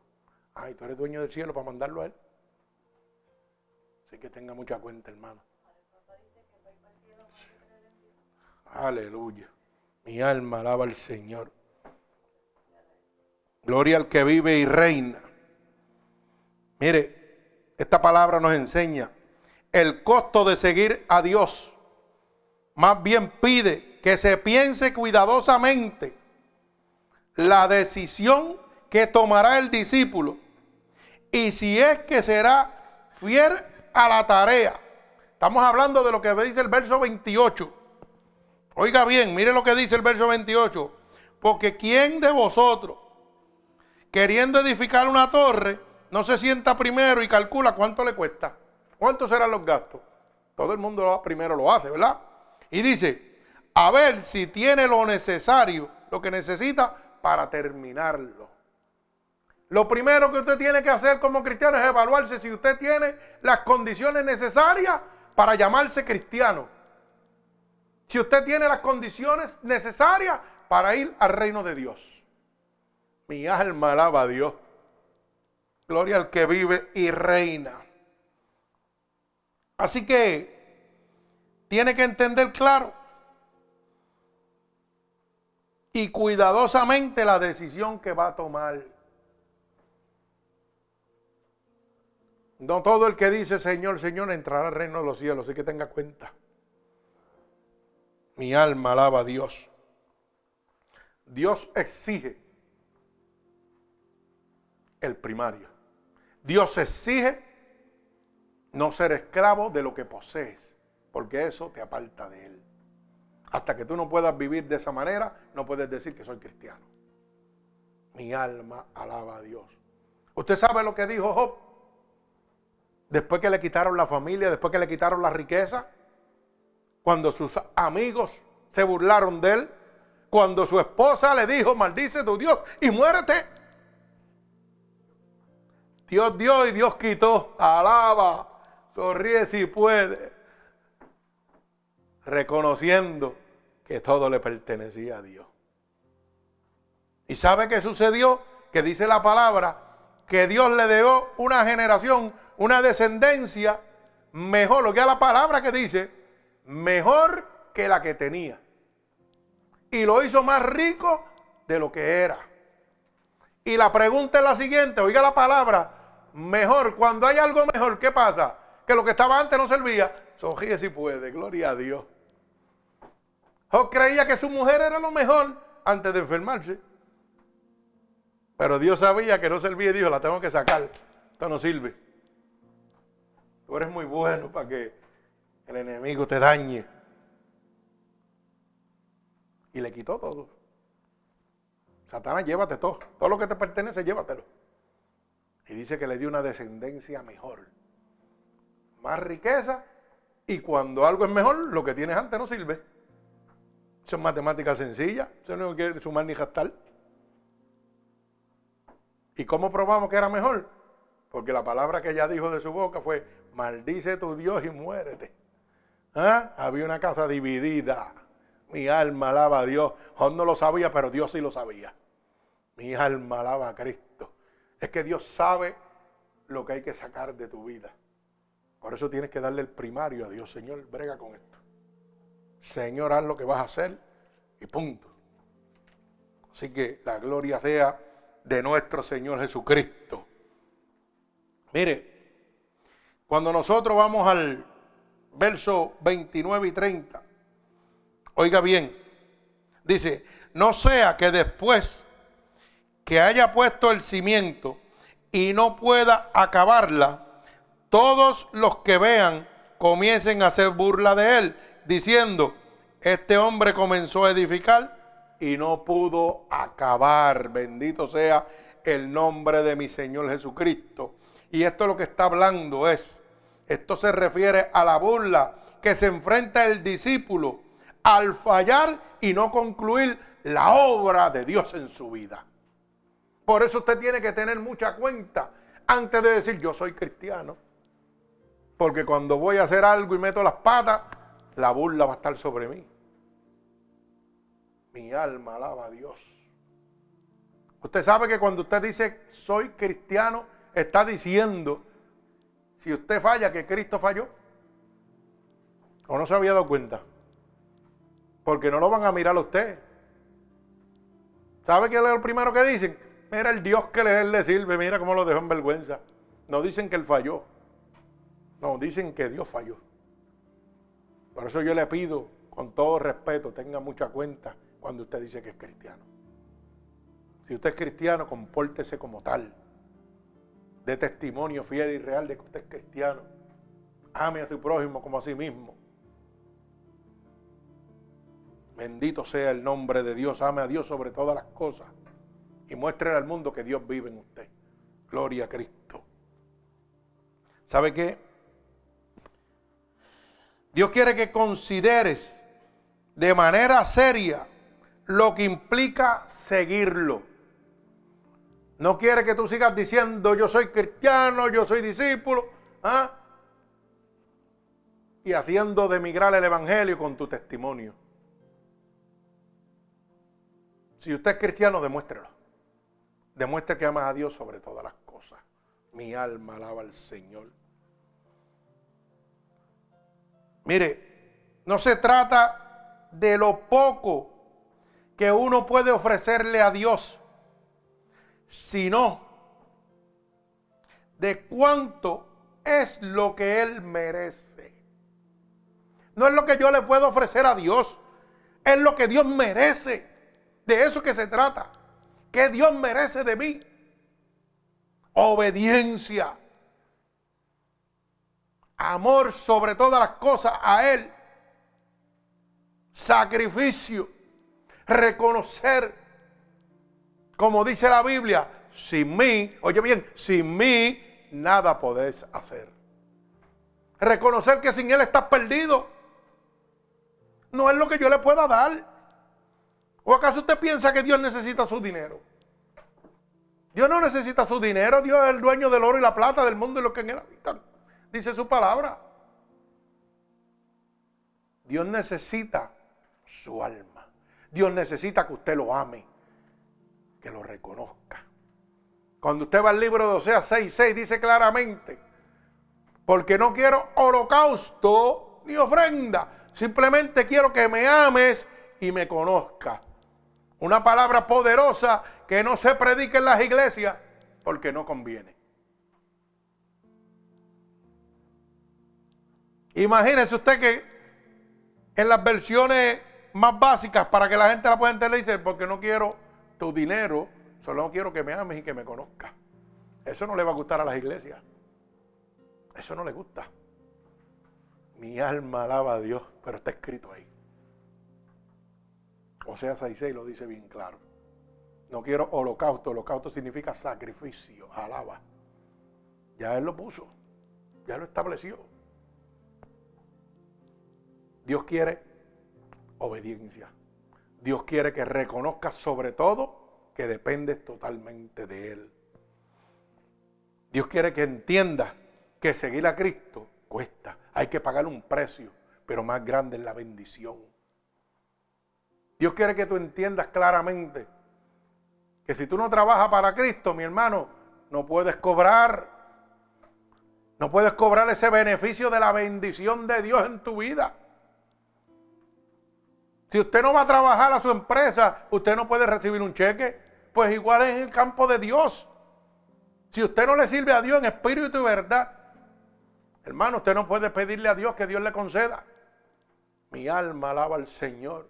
Ay, tú eres dueño del cielo para mandarlo a él. Así que tenga mucha cuenta, hermano. Aleluya. Mi alma alaba al Señor. Gloria al que vive y reina. Mire, esta palabra nos enseña el costo de seguir a Dios. Más bien pide que se piense cuidadosamente la decisión que tomará el discípulo y si es que será fiel a la tarea. Estamos hablando de lo que dice el verso 28. Oiga bien, mire lo que dice el verso 28. Porque ¿quién de vosotros, queriendo edificar una torre, no se sienta primero y calcula cuánto le cuesta? ¿Cuántos serán los gastos? Todo el mundo primero lo hace, ¿verdad? Y dice, a ver si tiene lo necesario, lo que necesita para terminarlo. Lo primero que usted tiene que hacer como cristiano es evaluarse si usted tiene las condiciones necesarias para llamarse cristiano. Si usted tiene las condiciones necesarias para ir al reino de Dios. Mi alma alaba a Dios. Gloria al que vive y reina. Así que tiene que entender claro y cuidadosamente la decisión que va a tomar. No todo el que dice Señor, Señor entrará al reino de los cielos, así que tenga cuenta. Mi alma alaba a Dios. Dios exige el primario. Dios exige no ser esclavo de lo que posees, porque eso te aparta de Él. Hasta que tú no puedas vivir de esa manera, no puedes decir que soy cristiano. Mi alma alaba a Dios. ¿Usted sabe lo que dijo Job? Después que le quitaron la familia, después que le quitaron la riqueza, cuando sus amigos se burlaron de él, cuando su esposa le dijo, maldice tu Dios y muérete. Dios dio y Dios quitó. Alaba, sonríe si puede. Reconociendo que todo le pertenecía a Dios. ¿Y sabe qué sucedió? que dice la palabra que Dios le dio una generación, una descendencia mejor, lo que es la palabra que dice, mejor que la que tenía. Y lo hizo más rico de lo que era. Y la pregunta es la siguiente, oiga la palabra, mejor, cuando hay algo mejor, ¿qué pasa? Que lo que estaba antes no servía. Sonríe si puede, gloria a Dios. Job creía que su mujer era lo mejor antes de enfermarse. Pero Dios sabía que no servía y dijo, la tengo que sacar. Esto no sirve. Tú eres muy bueno para que el enemigo te dañe. Y le quitó todo. Satanás, llévate todo. Todo lo que te pertenece, llévatelo. Y dice que le dio una descendencia mejor. Más riqueza. Y cuando algo es mejor, lo que tienes antes no sirve. Son matemáticas sencillas. Eso no quiere sumar ni gastar. ¿Y cómo probamos que era mejor? Porque la palabra que ella dijo de su boca fue, maldice tu Dios y muérete. ¿Ah? Había una casa dividida. Mi alma alaba a Dios. Yo no lo sabía, pero Dios sí lo sabía. Mi alma alaba a Cristo. Es que Dios sabe lo que hay que sacar de tu vida. Por eso tienes que darle el primario a Dios. Señor, brega con esto. Señor, haz lo que vas a hacer y punto. Así que la gloria sea de nuestro Señor Jesucristo. Mire, cuando nosotros vamos al verso 29 y 30, oiga bien, dice, no sea que después que haya puesto el cimiento y no pueda acabarla, todos los que vean comiencen a hacer burla de él, diciendo, este hombre comenzó a edificar y no pudo acabar. Bendito sea el nombre de mi Señor Jesucristo. Y esto lo que está hablando es, esto se refiere a la burla que se enfrenta el discípulo al fallar y no concluir la obra de Dios en su vida. Por eso usted tiene que tener mucha cuenta antes de decir yo soy cristiano. Porque cuando voy a hacer algo y meto las patas, la burla va a estar sobre mí. Mi alma alaba a Dios. Usted sabe que cuando usted dice soy cristiano, está diciendo, si usted falla, que Cristo falló. ¿O no se había dado cuenta? Porque no lo van a mirar a usted. ¿Sabe qué es lo primero que dicen? Mira el Dios que le, le sirve, mira cómo lo dejó en vergüenza. No dicen que él falló. No, dicen que Dios falló. Por eso yo le pido, con todo respeto, tenga mucha cuenta cuando usted dice que es cristiano. Si usted es cristiano, compórtese como tal. De testimonio fiel y real de que usted es cristiano. Ame a su prójimo como a sí mismo. Bendito sea el nombre de Dios. Ame a Dios sobre todas las cosas. Y muestre al mundo que Dios vive en usted. Gloria a Cristo. ¿Sabe qué? Dios quiere que consideres de manera seria lo que implica seguirlo. No quiere que tú sigas diciendo yo soy cristiano, yo soy discípulo, ¿ah? y haciendo demigrar el Evangelio con tu testimonio. Si usted es cristiano, demuéstrelo. Demuestre que amas a Dios sobre todas las cosas. Mi alma alaba al Señor. Mire, no se trata de lo poco que uno puede ofrecerle a Dios, sino de cuánto es lo que Él merece. No es lo que yo le puedo ofrecer a Dios, es lo que Dios merece. De eso que se trata. ¿Qué Dios merece de mí? Obediencia. Amor sobre todas las cosas a Él. Sacrificio reconocer, como dice la Biblia, sin mí, oye bien, sin mí nada podés hacer. Reconocer que sin Él estás perdido. No es lo que yo le pueda dar. ¿O acaso usted piensa que Dios necesita su dinero? Dios no necesita su dinero, Dios es el dueño del oro y la plata del mundo y lo que en él habitan. Dice su palabra. Dios necesita su alma. Dios necesita que usted lo ame, que lo reconozca. Cuando usted va al libro de Osea 6.6 dice claramente, porque no quiero holocausto ni ofrenda, simplemente quiero que me ames y me conozca. Una palabra poderosa que no se predique en las iglesias porque no conviene. Imagínese usted que en las versiones más básicas para que la gente la pueda entender dice, porque no quiero tu dinero, Solo quiero que me ames y que me conozcas. Eso no le va a gustar a las iglesias. Eso no le gusta. Mi alma alaba a Dios, pero está escrito ahí. O sea, 6.6 lo dice bien claro. No quiero holocausto. Holocausto significa sacrificio, alaba. Ya Él lo puso. Ya lo estableció. Dios quiere obediencia. Dios quiere que reconozcas sobre todo que dependes totalmente de Él. Dios quiere que entiendas que seguir a Cristo cuesta. Hay que pagar un precio, pero más grande es la bendición. Dios quiere que tú entiendas claramente que si tú no trabajas para Cristo, mi hermano, no puedes cobrar. No puedes cobrar ese beneficio de la bendición de Dios en tu vida. Si usted no va a trabajar a su empresa, usted no puede recibir un cheque. Pues igual en el campo de Dios. Si usted no le sirve a Dios en espíritu y verdad, hermano, usted no puede pedirle a Dios que Dios le conceda. Mi alma alaba al Señor.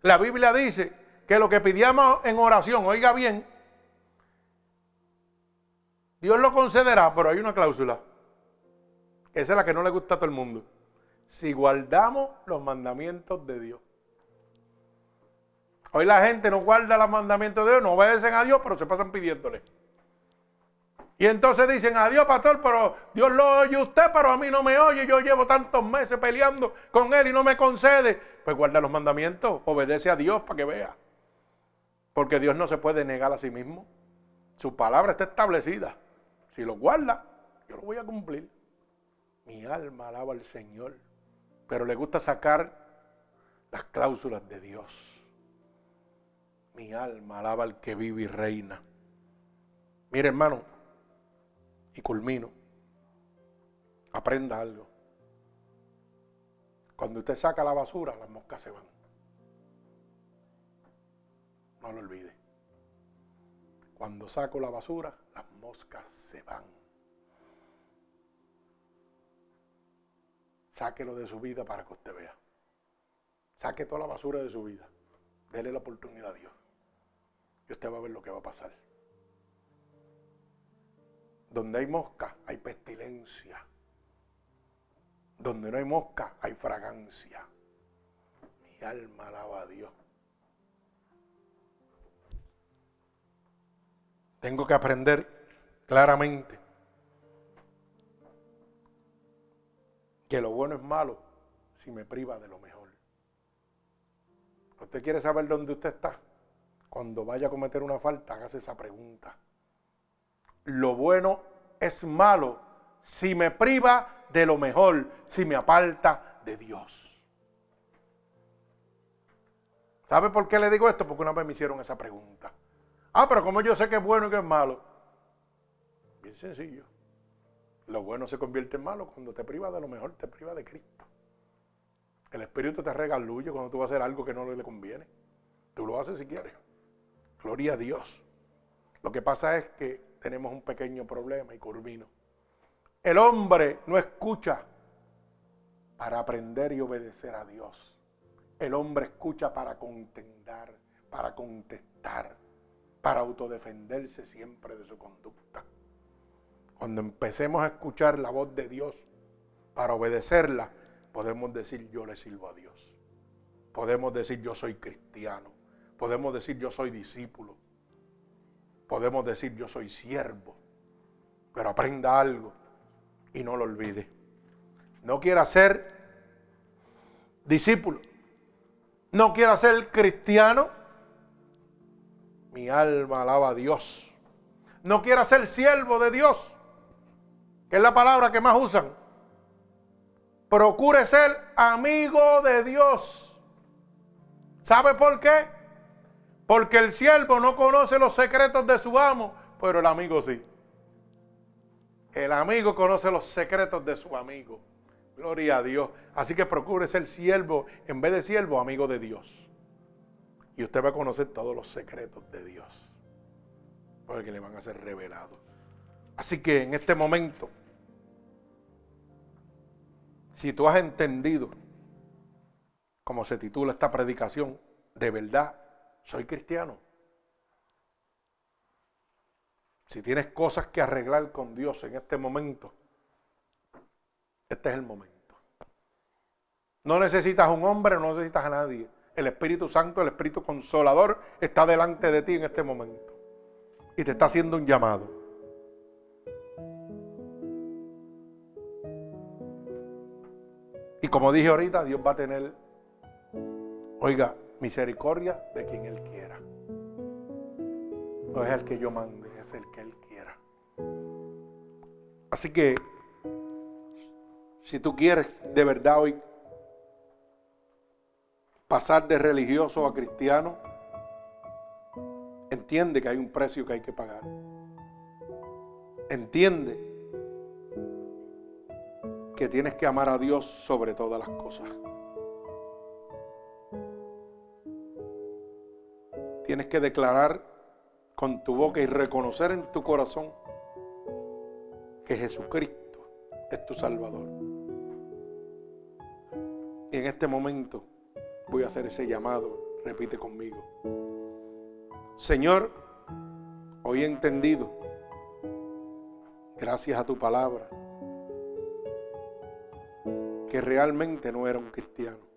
La Biblia dice que lo que pidíamos en oración, oiga bien, Dios lo concederá, pero hay una cláusula. Esa es la que no le gusta a todo el mundo. Si guardamos los mandamientos de Dios. Hoy la gente no guarda los mandamientos de Dios, no obedecen a Dios, pero se pasan pidiéndole. Y entonces dicen, adiós pastor, pero Dios lo oye usted, pero a mí no me oye. Yo llevo tantos meses peleando con Él y no me concede. Pues guarda los mandamientos, obedece a Dios para que vea. Porque Dios no se puede negar a sí mismo. Su palabra está establecida. Si lo guarda, yo lo voy a cumplir. Mi alma alaba al Señor. Pero le gusta sacar las cláusulas de Dios. Mi alma alaba al que vive y reina. Mire, hermano, y culmino. Aprenda algo. Cuando usted saca la basura, las moscas se van. No lo olvide. Cuando saco la basura, las moscas se van. Sáquelo de su vida para que usted vea. Saque toda la basura de su vida. Dele la oportunidad a Dios y usted va a ver lo que va a pasar. Donde hay mosca, hay pestilencia. Donde no hay mosca, hay fragancia. Mi alma alaba a Dios. Tengo que aprender claramente que lo bueno es malo si me priva de lo mejor. ¿Usted quiere saber dónde usted está? Cuando vaya a cometer una falta, hágase esa pregunta. Lo bueno es malo si me priva de lo mejor, si me aparta de Dios. ¿Sabe por qué le digo esto? Porque una vez me hicieron esa pregunta. Ah, pero como yo sé que es bueno y que es malo. Bien sencillo. Lo bueno se convierte en malo cuando te priva de lo mejor, te priva de Cristo. El Espíritu te regaluye cuando tú vas a hacer algo que no le conviene. Tú lo haces si quieres. Gloria a Dios. Lo que pasa es que tenemos un pequeño problema y curvino. El hombre no escucha para aprender y obedecer a Dios. El hombre escucha para contendar, para contestar, para autodefenderse siempre de su conducta. Cuando empecemos a escuchar la voz de Dios para obedecerla, podemos decir yo le sirvo a Dios. Podemos decir yo soy cristiano. Podemos decir yo soy discípulo. Podemos decir yo soy siervo. Pero aprenda algo y no lo olvide. No quiera ser discípulo. No quiera ser cristiano. Mi alma alaba a Dios. No quiera ser siervo de Dios, que es la palabra que más usan. Procure ser amigo de Dios. ¿Sabe por qué? Porque el siervo no conoce los secretos de su amo, pero el amigo sí. El amigo conoce los secretos de su amigo. Gloria a Dios. Así que procure ser siervo, en vez de siervo, amigo de Dios. Y usted va a conocer todos los secretos de Dios. Porque le van a ser revelados. Así que en este momento, si tú has entendido, como se titula esta predicación, de verdad, soy cristiano. Si tienes cosas que arreglar con Dios en este momento, este es el momento. No necesitas un hombre, no necesitas a nadie. El Espíritu Santo, el Espíritu Consolador está delante de ti en este momento. Y te está haciendo un llamado. Y como dije ahorita, Dios va a tener, oiga, misericordia de quien Él quiera. No es el que yo mande, es el que Él quiera. Así que, si tú quieres de verdad hoy pasar de religioso a cristiano, entiende que hay un precio que hay que pagar. Entiende que tienes que amar a Dios sobre todas las cosas. Tienes que declarar con tu boca y reconocer en tu corazón que Jesucristo es tu Salvador. Y en este momento voy a hacer ese llamado. Repite conmigo. Señor, hoy he entendido, gracias a tu palabra, que realmente no era un cristiano.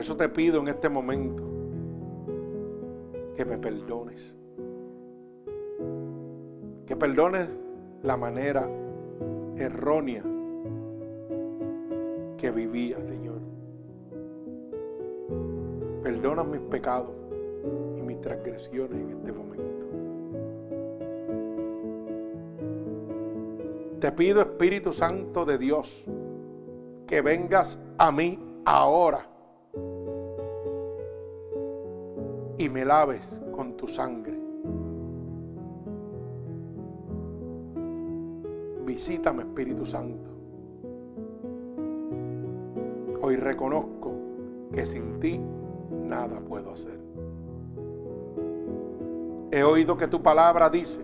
Eso te pido en este momento que me perdones. Que perdones la manera errónea que vivía, Señor. Perdona mis pecados y mis transgresiones en este momento. Te pido, Espíritu Santo de Dios, que vengas a mí ahora y me laves con tu sangre. Visítame, Espíritu Santo. Hoy reconozco que sin ti nada puedo hacer. He oído que tu palabra dice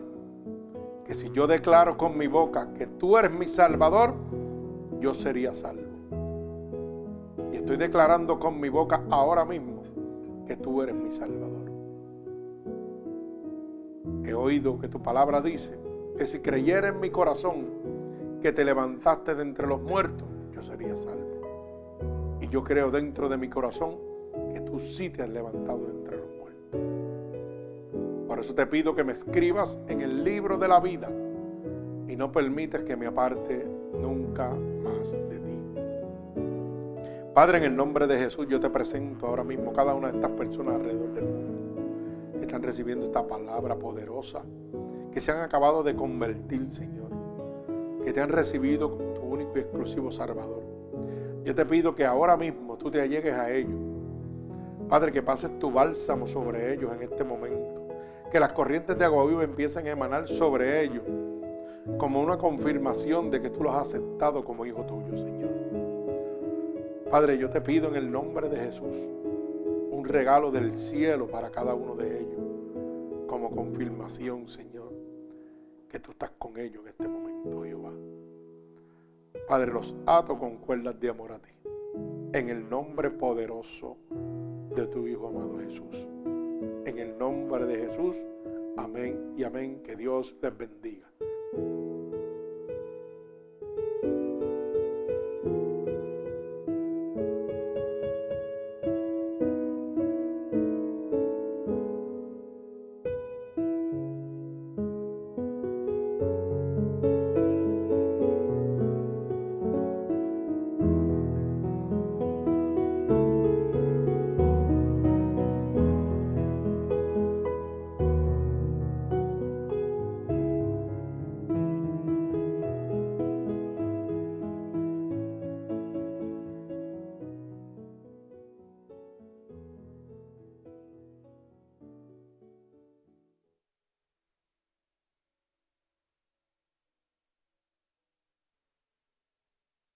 que si yo declaro con mi boca que tú eres mi salvador, yo sería salvo. Y estoy declarando con mi boca ahora mismo que tú eres mi salvador. He oído que tu palabra dice que si creyera en mi corazón que te levantaste de entre los muertos, yo sería salvo. Y yo creo dentro de mi corazón que tú sí te has levantado de entre los muertos. Por eso te pido que me escribas en el libro de la vida y no permitas que me aparte nunca más de ti. Padre, en el nombre de Jesús yo te presento ahora mismo cada una de estas personas alrededor del mundo que están recibiendo esta palabra poderosa, que se han acabado de convertir, Señor, que te han recibido como tu único y exclusivo Salvador. Yo te pido que ahora mismo tú te allegues a ellos. Padre, que pases tu bálsamo sobre ellos en este momento que las corrientes de agua viva empiecen a emanar sobre ellos como una confirmación de que tú los has aceptado como hijo tuyo, Señor. Padre, yo te pido en el nombre de Jesús un regalo del cielo para cada uno de ellos, como confirmación, Señor, que tú estás con ellos en este momento, Jehová. Padre, los ato con cuerdas de amor a ti, en el nombre poderoso de tu Hijo amado Jesús. En el nombre de Jesús. Amén y amén. Que Dios les bendiga.